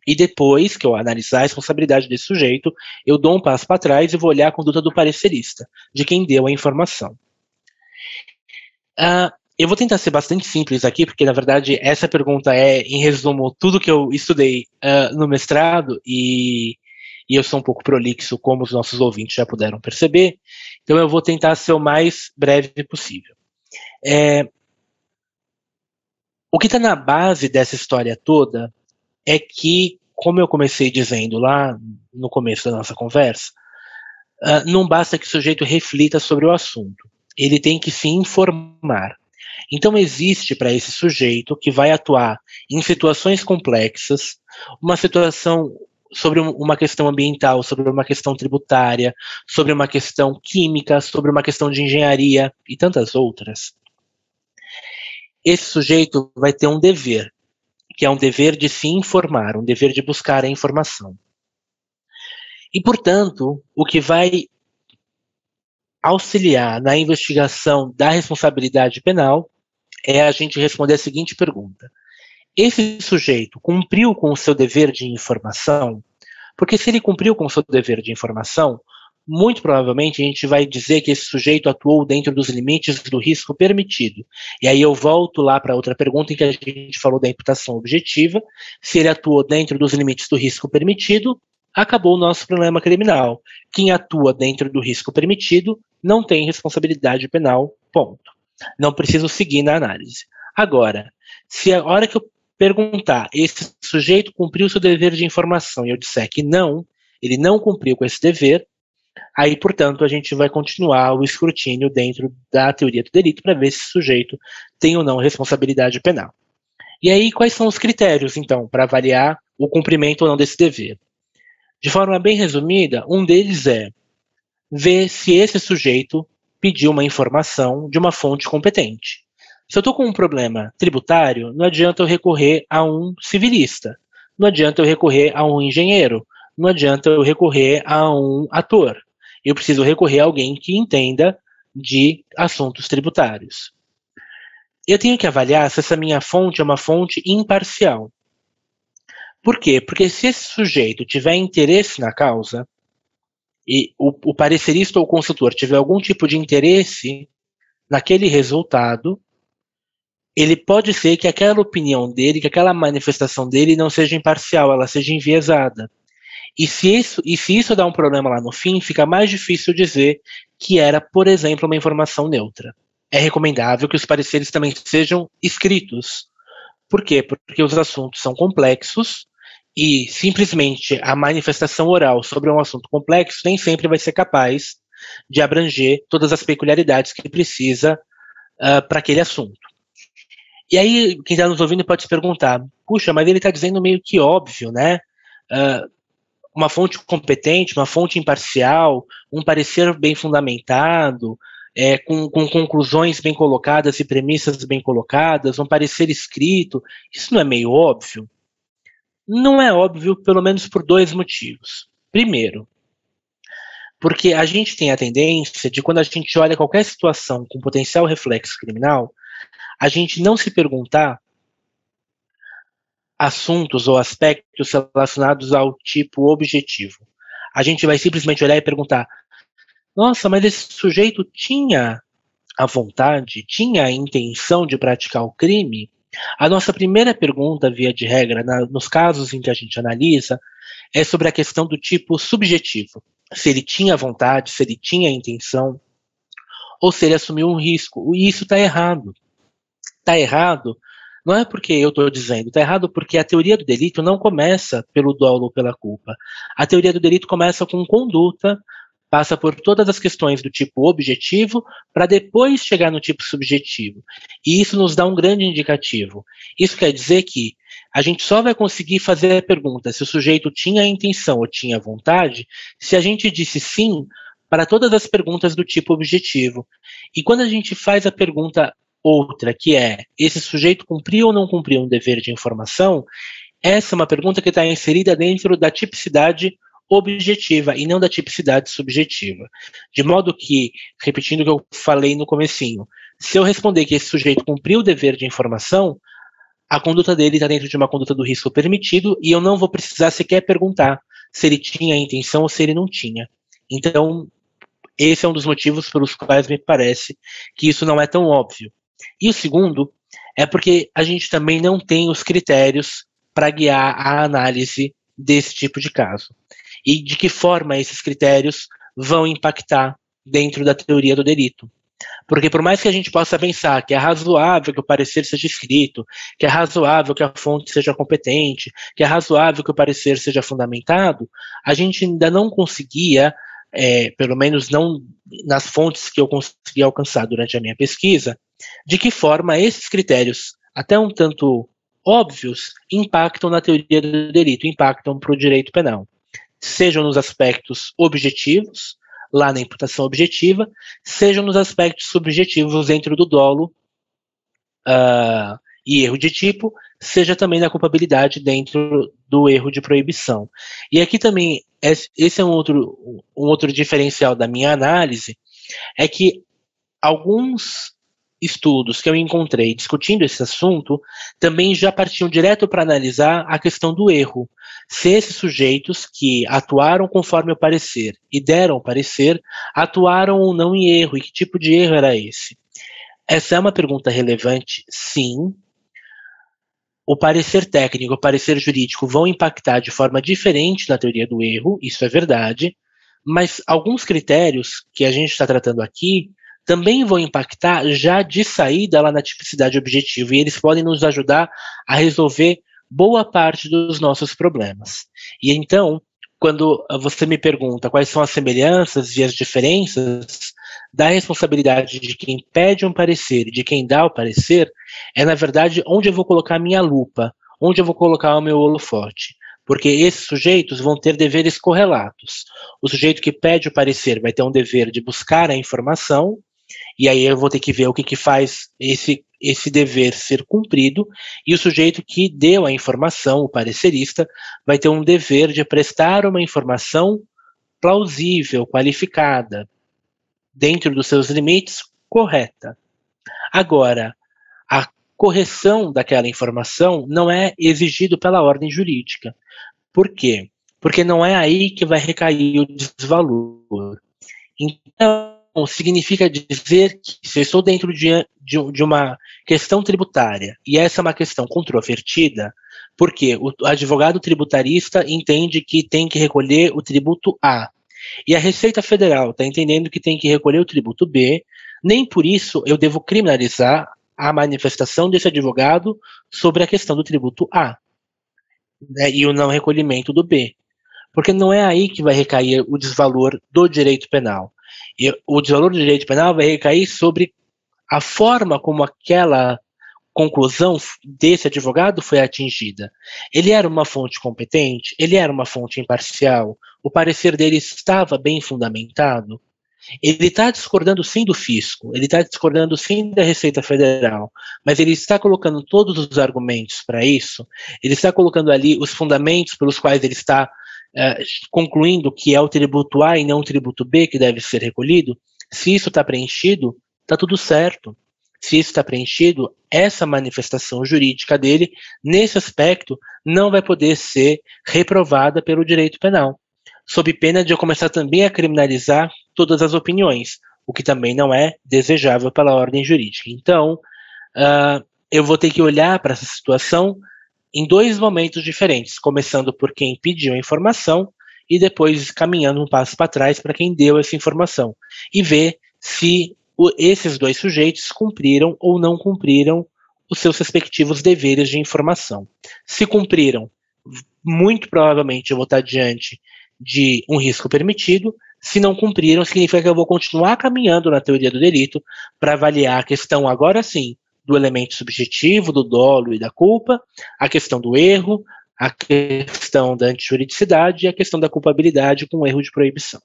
E depois que eu analisar a responsabilidade desse sujeito, eu dou um passo para trás e vou olhar a conduta do parecerista, de quem deu a informação. Uh, eu vou tentar ser bastante simples aqui, porque na verdade essa pergunta é, em resumo, tudo que eu estudei uh, no mestrado e, e, eu sou um pouco prolixo, como os nossos ouvintes já puderam perceber. Então eu vou tentar ser o mais breve possível. É, o que está na base dessa história toda é que, como eu comecei dizendo lá no começo da nossa conversa, uh, não basta que o sujeito reflita sobre o assunto, ele tem que se informar. Então, existe para esse sujeito que vai atuar em situações complexas, uma situação sobre uma questão ambiental, sobre uma questão tributária, sobre uma questão química, sobre uma questão de engenharia e tantas outras. Esse sujeito vai ter um dever, que é um dever de se informar, um dever de buscar a informação. E, portanto, o que vai auxiliar na investigação da responsabilidade penal é a gente responder a seguinte pergunta: esse sujeito cumpriu com o seu dever de informação? Porque se ele cumpriu com o seu dever de informação, muito provavelmente a gente vai dizer que esse sujeito atuou dentro dos limites do risco permitido. E aí eu volto lá para outra pergunta em que a gente falou da imputação objetiva. Se ele atuou dentro dos limites do risco permitido, acabou o nosso problema criminal. Quem atua dentro do risco permitido não tem responsabilidade penal, ponto. Não preciso seguir na análise. Agora, se a hora que eu perguntar, esse sujeito cumpriu seu dever de informação e eu disser que não, ele não cumpriu com esse dever, aí, portanto, a gente vai continuar o escrutínio dentro da teoria do delito para ver se esse sujeito tem ou não responsabilidade penal. E aí, quais são os critérios, então, para avaliar o cumprimento ou não desse dever? De forma bem resumida, um deles é ver se esse sujeito pediu uma informação de uma fonte competente. Se eu estou com um problema tributário, não adianta eu recorrer a um civilista, não adianta eu recorrer a um engenheiro, não adianta eu recorrer a um ator. Eu preciso recorrer a alguém que entenda de assuntos tributários. Eu tenho que avaliar se essa minha fonte é uma fonte imparcial. Por quê? Porque se esse sujeito tiver interesse na causa, e o, o parecerista ou consultor tiver algum tipo de interesse naquele resultado, ele pode ser que aquela opinião dele, que aquela manifestação dele não seja imparcial, ela seja enviesada. E se isso, e se isso dá um problema lá no fim, fica mais difícil dizer que era, por exemplo, uma informação neutra. É recomendável que os pareceres também sejam escritos. Por quê? Porque os assuntos são complexos e simplesmente a manifestação oral sobre um assunto complexo nem sempre vai ser capaz de abranger todas as peculiaridades que precisa uh, para aquele assunto. E aí, quem está nos ouvindo pode se perguntar: puxa, mas ele está dizendo meio que óbvio, né? Uh, uma fonte competente, uma fonte imparcial, um parecer bem fundamentado, é, com, com, conclusões bem colocadas e premissas bem colocadas, um parecer escrito, isso não é meio óbvio? Não é óbvio, pelo menos por dois motivos. Primeiro, porque a gente tem a tendência de, quando a gente olha qualquer situação com potencial reflexo criminal, a gente não se perguntar assuntos ou aspectos relacionados ao tipo objetivo. A gente vai simplesmente olhar e perguntar: nossa, mas esse sujeito tinha a vontade, tinha a intenção de praticar o crime? A nossa primeira pergunta, via de regra, na, nos casos em que a gente analisa, é sobre a questão do tipo subjetivo. Se ele tinha vontade, se ele tinha intenção, ou se ele assumiu um risco. E isso está errado está errado, não é porque eu estou dizendo, está errado porque a teoria do delito não começa pelo dolo ou pela culpa. A teoria do delito começa com conduta, passa por todas as questões do tipo objetivo, para depois chegar no tipo subjetivo. E isso nos dá um grande indicativo. Isso quer dizer que a gente só vai conseguir fazer a pergunta se o sujeito tinha a intenção ou tinha vontade se a gente disse sim para todas as perguntas do tipo objetivo. E quando a gente faz a pergunta outra, que é: esse sujeito cumpriu ou não cumpriu um dever de informação? Essa é uma pergunta que está inserida dentro da tipicidade objetiva e não da tipicidade subjetiva. De modo que, repetindo o que eu falei no comecinho, se eu responder que esse sujeito cumpriu o dever de informação, a conduta dele está dentro de uma conduta do risco permitido e eu não vou precisar sequer perguntar se ele tinha a intenção ou se ele não tinha. Então, esse é um dos motivos pelos quais me parece que isso não é tão óbvio. E o segundo é porque a gente também não tem os critérios para guiar a análise desse tipo de caso. E de que forma esses critérios vão impactar dentro da teoria do delito. Porque por mais que a gente possa pensar que é razoável que o parecer seja escrito, que é razoável que a fonte seja competente, que é razoável que o parecer seja fundamentado, a gente ainda não conseguia, é, pelo menos não nas fontes que eu consegui alcançar durante a minha pesquisa, de que forma esses critérios, até um tanto óbvios, impactam na teoria do delito, impactam para o direito penal. Sejam nos aspectos objetivos, lá na imputação objetiva, sejam nos aspectos subjetivos dentro do dolo uh, e erro de tipo, seja também na culpabilidade dentro do erro de proibição. E aqui também, esse é um outro, um outro diferencial da minha análise, é que alguns estudos que eu encontrei discutindo esse assunto também já partiam direto para analisar a questão do erro. Se esses sujeitos que atuaram conforme o parecer e deram o parecer, atuaram ou não em erro, e que tipo de erro era esse? Essa é uma pergunta relevante, sim. O parecer técnico o parecer jurídico vão impactar de forma diferente na teoria do erro, isso é verdade, mas alguns critérios que a gente está tratando aqui também vão impactar já de saída lá na tipicidade objetiva e eles podem nos ajudar a resolver boa parte dos nossos problemas. E então, quando você me pergunta quais são as semelhanças e as diferenças da responsabilidade de quem pede um parecer e de quem dá o parecer, é na verdade onde eu vou colocar a minha lupa, onde eu vou colocar o meu holofote porque esses sujeitos vão ter deveres correlatos. O sujeito que pede o parecer vai ter um dever de buscar a informação, e aí eu vou ter que ver o que, que faz esse, esse dever ser cumprido, e o sujeito que deu a informação, o parecerista, vai ter um dever de prestar uma informação plausível, qualificada, dentro dos seus limites, correta. Agora, a correção daquela informação não é exigido pela ordem jurídica. Por quê? Porque não é aí que vai recair o desvalor. Então, significa dizer que se estou dentro de, de, de, uma questão tributária e essa é uma questão controvertida, porque o advogado tributarista entende que tem que recolher o tributo A e a Receita Federal está entendendo que tem que recolher o tributo B, nem por isso eu devo criminalizar a manifestação desse advogado sobre a questão do tributo A né, e o não recolhimento do B. Porque não é aí que vai recair o desvalor do direito penal. E o desvalor do direito penal vai recair sobre a forma como aquela conclusão desse advogado foi atingida. Ele era uma fonte competente? Ele era uma fonte imparcial? O parecer dele estava bem fundamentado? Ele está discordando sim do fisco, ele está discordando sim da Receita Federal, mas ele está colocando todos os argumentos para isso, ele está colocando ali os fundamentos pelos quais ele está uh, concluindo que é o tributo A e não o tributo B que deve ser recolhido. Se isso está preenchido, está tudo certo. Se isso está preenchido, essa manifestação jurídica dele, nesse aspecto, não vai poder ser reprovada pelo direito penal sob pena de eu começar também a criminalizar todas as opiniões, o que também não é desejável pela ordem jurídica. Então, uh, eu vou ter que olhar para essa situação em dois momentos diferentes, começando por quem pediu a informação e depois caminhando um passo para trás para quem deu essa informação e ver se o, esses dois sujeitos cumpriram ou não cumpriram os seus respectivos deveres de informação. Se cumpriram, muito provavelmente eu vou estar diante de um risco permitido. Se não cumpriram, significa que eu vou continuar caminhando na teoria do delito para avaliar a questão, agora sim, do elemento subjetivo, do dolo e da culpa, a questão do erro, a questão da antijuridicidade e a questão da culpabilidade com erro de proibição.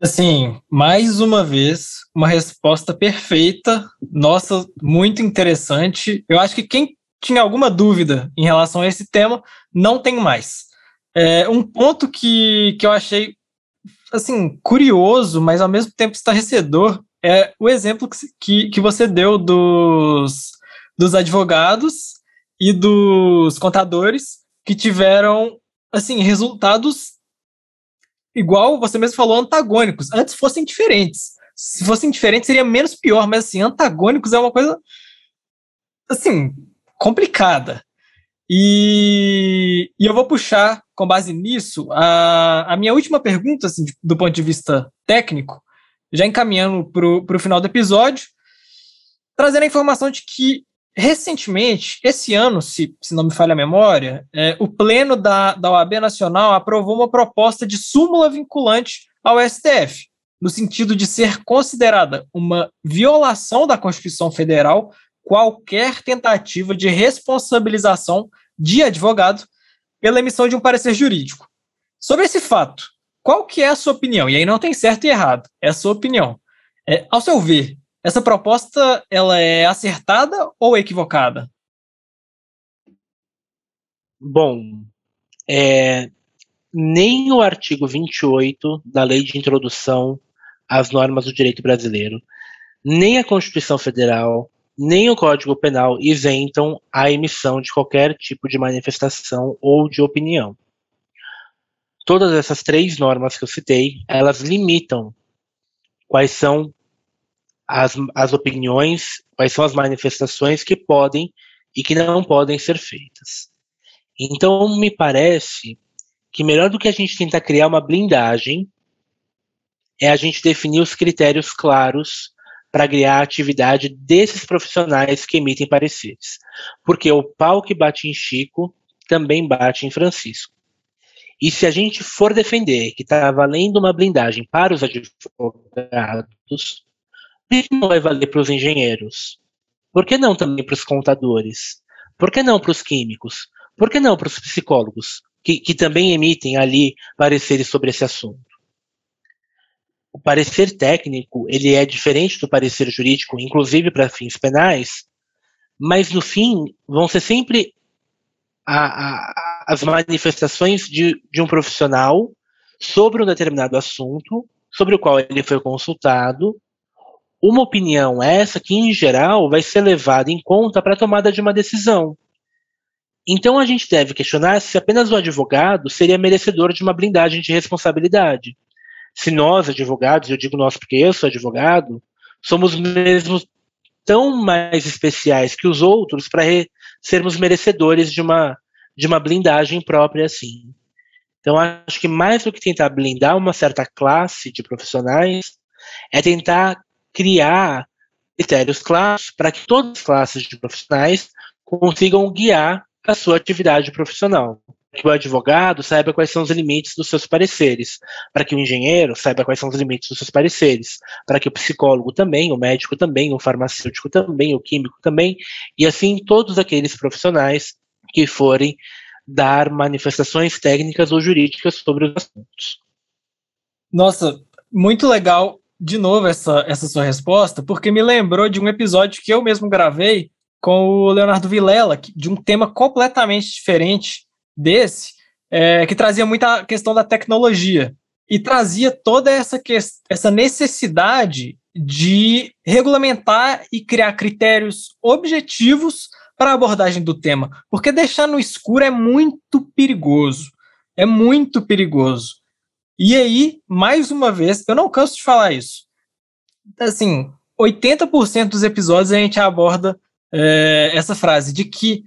Assim, mais uma vez, uma resposta perfeita, nossa, muito interessante. Eu acho que quem tinha alguma dúvida em relação a esse tema, não tem mais. É, um ponto que, que eu achei assim curioso, mas ao mesmo tempo estarrecedor, é o exemplo que, que, que você deu dos, dos advogados e dos contadores que tiveram assim resultados igual você mesmo falou antagônicos. Antes fossem diferentes. Se fossem diferentes seria menos pior, mas assim antagônicos é uma coisa assim complicada. E, e, eu vou puxar, com base nisso, a, a minha última pergunta, assim, do ponto de vista técnico, já encaminhando para o final do episódio, trazendo a informação de que, recentemente, esse ano, se, se não me falha a memória, é, o Pleno da, da OAB Nacional aprovou uma proposta de súmula vinculante ao STF, no sentido de ser considerada uma violação da Constituição Federal qualquer tentativa de responsabilização de advogado pela emissão de um parecer jurídico. Sobre esse fato, qual que é a sua opinião? E aí não tem certo e errado, é a sua opinião. É, ao seu ver, essa proposta ela é acertada ou equivocada? Bom, é, nem o artigo 28 da Lei de Introdução às Normas do Direito Brasileiro, nem a Constituição Federal, nem o Código Penal isentam a emissão de qualquer tipo de manifestação ou de opinião. Todas essas três normas que eu citei, elas limitam quais são as, as opiniões, quais são as manifestações que podem e que não podem ser feitas. Então, me parece que melhor do que a gente tentar criar uma blindagem é a gente definir os critérios claros para guiar a atividade desses profissionais que emitem pareceres. Porque o pau que bate em Chico também bate em Francisco. E se a gente for defender que está valendo uma blindagem para os advogados, por que não vai valer para os engenheiros? Por que não também para os contadores? Por que não para os químicos? Por que não para os psicólogos, que, que também emitem ali pareceres sobre esse assunto? O parecer técnico ele é diferente do parecer jurídico, inclusive para fins penais, mas no fim vão ser sempre a, a, as manifestações de, de um profissional sobre um determinado assunto, sobre o qual ele foi consultado, uma opinião essa que, em geral, vai ser levada em conta para a tomada de uma decisão. Então a gente deve questionar se apenas o advogado seria merecedor de uma blindagem de responsabilidade. Se nós, advogados, eu digo nós porque eu sou advogado, somos mesmo tão mais especiais que os outros para sermos merecedores de uma, de uma blindagem própria assim. Então acho que mais do que tentar blindar uma certa classe de profissionais, é tentar criar critérios claros para que todas as classes de profissionais consigam guiar a sua atividade profissional. Que o advogado saiba quais são os limites dos seus pareceres, para que o engenheiro saiba quais são os limites dos seus pareceres, para que o psicólogo também, o médico também, o farmacêutico também, o químico também, e assim todos aqueles profissionais que forem dar manifestações técnicas ou jurídicas sobre os assuntos. Nossa, muito legal de novo essa, essa sua resposta, porque me lembrou de um episódio que eu mesmo gravei com o Leonardo Vilela, de um tema completamente diferente desse, é, que trazia muita questão da tecnologia e trazia toda essa, essa necessidade de regulamentar e criar critérios objetivos para a abordagem do tema, porque deixar no escuro é muito perigoso. É muito perigoso. E aí, mais uma vez, eu não canso de falar isso. Assim, 80% dos episódios a gente aborda é, essa frase de que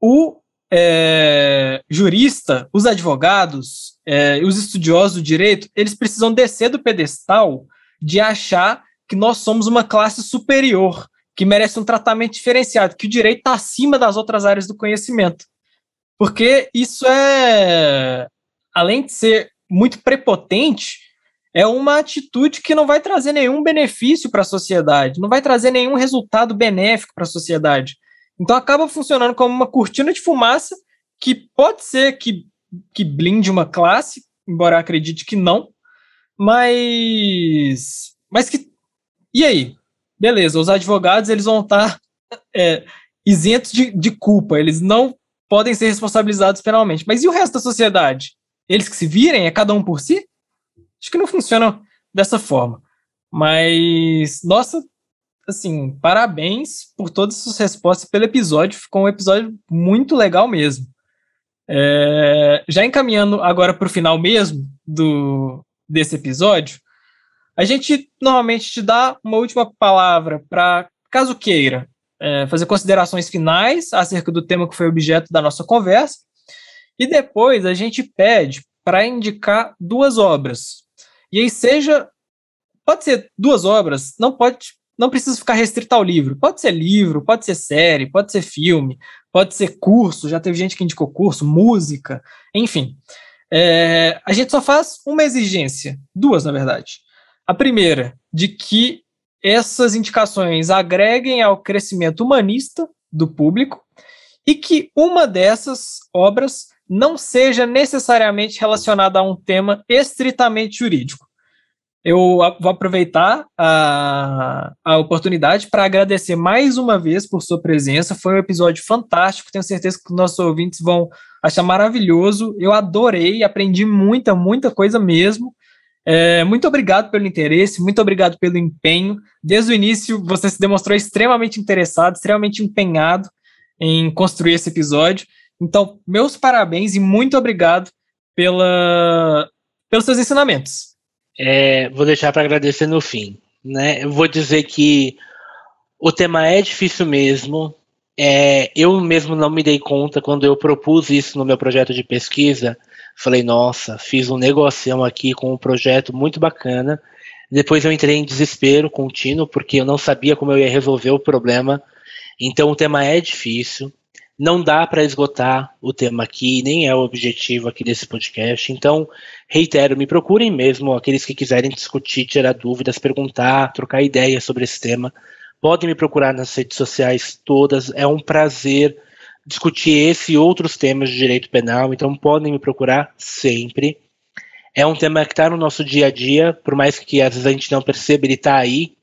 o é, jurista, os advogados, é, os estudiosos do direito, eles precisam descer do pedestal de achar que nós somos uma classe superior, que merece um tratamento diferenciado, que o direito está acima das outras áreas do conhecimento. Porque isso é, além de ser muito prepotente, é uma atitude que não vai trazer nenhum benefício para a sociedade, não vai trazer nenhum resultado benéfico para a sociedade. Então acaba funcionando como uma cortina de fumaça que pode ser que, que blinde uma classe, embora acredite que não, mas mas que e aí? Beleza, os advogados eles vão estar é, isentos de, de culpa, eles não podem ser responsabilizados penalmente. Mas e o resto da sociedade? eles que se virem, é cada um por si? Acho que não funciona dessa forma. Mas, nossa, assim, parabéns por todas as suas respostas pelo episódio. Ficou um episódio muito legal mesmo. É, já encaminhando agora para o final mesmo do, desse episódio, a gente normalmente te dá uma última palavra para, caso queira, é, fazer considerações finais acerca do tema que foi objeto da nossa conversa e depois a gente pede para indicar duas obras. E aí seja pode ser duas obras, não pode não precisa ficar restrito ao livro. Pode ser livro, pode ser série, pode ser filme, pode ser curso, já teve gente que indicou curso, música, enfim. É, a gente só faz uma exigência, duas na verdade. A primeira, de que essas indicações agreguem ao crescimento humanista do público e que uma dessas obras não seja necessariamente relacionada a um tema estritamente jurídico. Eu vou aproveitar a, a oportunidade para agradecer mais uma vez por sua presença. Foi um episódio fantástico. Tenho certeza que os nossos ouvintes vão achar maravilhoso. Eu adorei, aprendi muita, muita coisa mesmo. É, muito obrigado pelo interesse, muito obrigado pelo empenho. Desde o início, você se demonstrou extremamente interessado, extremamente empenhado em construir esse episódio. Então, meus parabéns e muito obrigado pela, pelos seus ensinamentos. É, vou deixar para agradecer no fim. Né? Eu vou dizer que o tema é difícil mesmo. É, eu mesmo não me dei conta quando eu propus isso no meu projeto de pesquisa Falei, nossa, fiz um negocião aqui com um projeto muito bacana. Depois eu entrei em desespero contínuo, porque eu não sabia como eu ia resolver o problema. Então o tema é difícil. Não dá para esgotar o tema aqui, nem é o objetivo aqui desse podcast. Então, reitero, me procurem mesmo, aqueles que quiserem discutir, tirar dúvidas, perguntar, trocar ideias sobre esse tema. Podem me procurar nas redes sociais todas. É um prazer discutir esse e outros temas de direito penal, então podem me procurar sempre. É um tema que está no nosso dia a dia, por mais que às vezes a gente não perceba, ele está aí.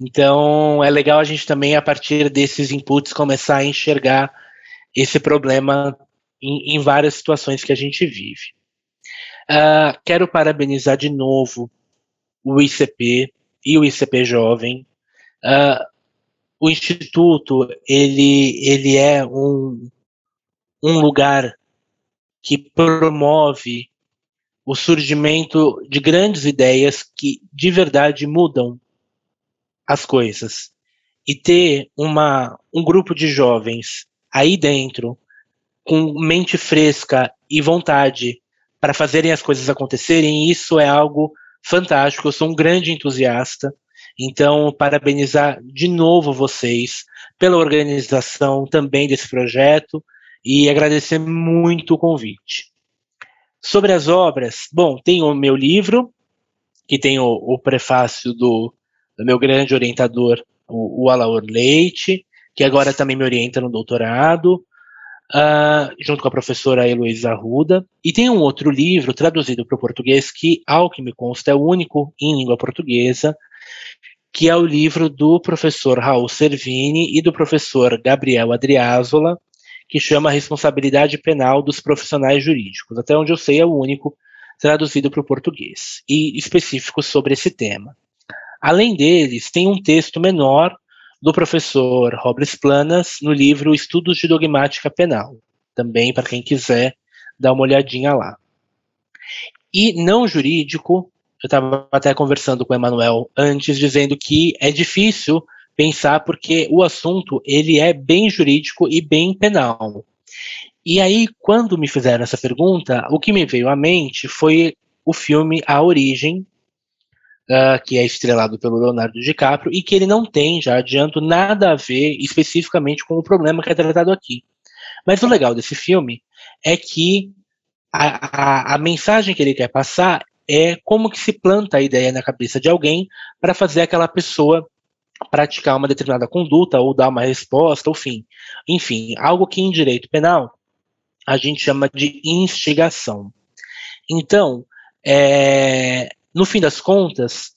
Então é legal a gente também, a partir desses inputs, começar a enxergar esse problema em, em várias situações que a gente vive. Uh, quero parabenizar de novo o ICP e o ICP Jovem. Uh, o instituto ele, ele é um, um lugar que promove o surgimento de grandes ideias que de verdade mudam as coisas. E ter uma, um grupo de jovens aí dentro, com mente fresca e vontade para fazerem as coisas acontecerem, isso é algo fantástico. Eu sou um grande entusiasta então, parabenizar de novo vocês pela organização também desse projeto e agradecer muito o convite. Sobre as obras, bom, tem o meu livro, que tem o, o prefácio do, do, meu grande orientador, o, o Alaor Leite, que agora também me orienta no doutorado, uh, junto com a professora Heloísa Arruda. E tem um outro livro traduzido para o português, que, ao que me consta, é o único em língua portuguesa, que é o livro do professor Raul Servini e do professor Gabriel Adriazola, que chama Responsabilidade Penal dos Profissionais Jurídicos. Até onde eu sei, é o único traduzido para o português e específico sobre esse tema. Além deles, tem um texto menor do professor Robles Planas no livro Estudos de Dogmática Penal, também para quem quiser dar uma olhadinha lá. E não jurídico, eu estava até conversando com o Emanuel antes, dizendo que é difícil pensar porque o assunto ele é bem jurídico e bem penal. E aí, quando me fizeram essa pergunta, o que me veio à mente foi o filme A Origem, uh, que é estrelado pelo Leonardo DiCaprio, e que ele não tem, já adianto, nada a ver especificamente com o problema que é tratado aqui. Mas o legal desse filme é que a, a, a mensagem que ele quer passar é como que se planta a ideia na cabeça de alguém para fazer aquela pessoa praticar uma determinada conduta ou dar uma resposta, enfim, enfim, algo que em direito penal a gente chama de instigação. Então, é, no fim das contas,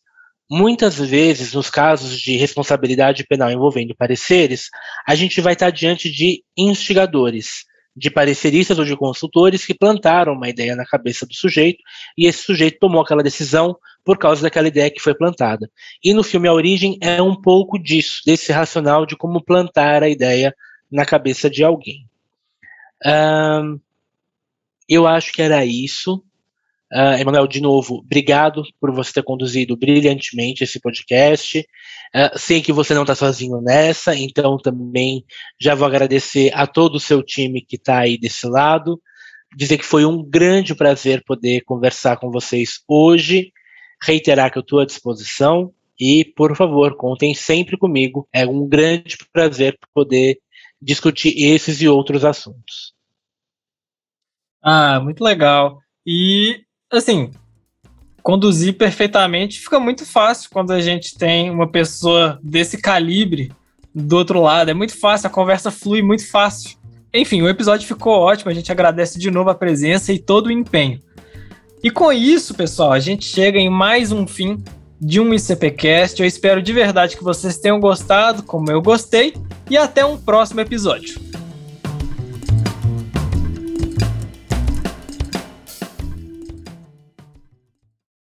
muitas vezes nos casos de responsabilidade penal envolvendo pareceres, a gente vai estar diante de instigadores de pareceristas ou de consultores que plantaram uma ideia na cabeça do sujeito e esse sujeito tomou aquela decisão por causa daquela ideia que foi plantada. E no filme A Origem é um pouco disso, desse racional de como plantar a ideia na cabeça de alguém. Um, eu acho que era isso. Uh, Emanuel, de novo, obrigado por você ter conduzido brilhantemente esse podcast. Uh, sei que você não está sozinho nessa, então também já vou agradecer a todo o seu time que está aí desse lado. Dizer que foi um grande prazer poder conversar com vocês hoje. Reiterar que eu estou à disposição e, por favor, contem sempre comigo. É um grande prazer poder discutir esses e outros assuntos. Ah, muito legal. E assim, conduzir perfeitamente fica muito fácil quando a gente tem uma pessoa desse calibre do outro lado. É muito fácil, a conversa flui muito fácil. Enfim, o episódio ficou ótimo. A gente agradece de novo a presença e todo o empenho. E com isso, pessoal, a gente chega em mais um fim de um ICPcast. Eu espero de verdade que vocês tenham gostado, como eu gostei, e até um próximo episódio.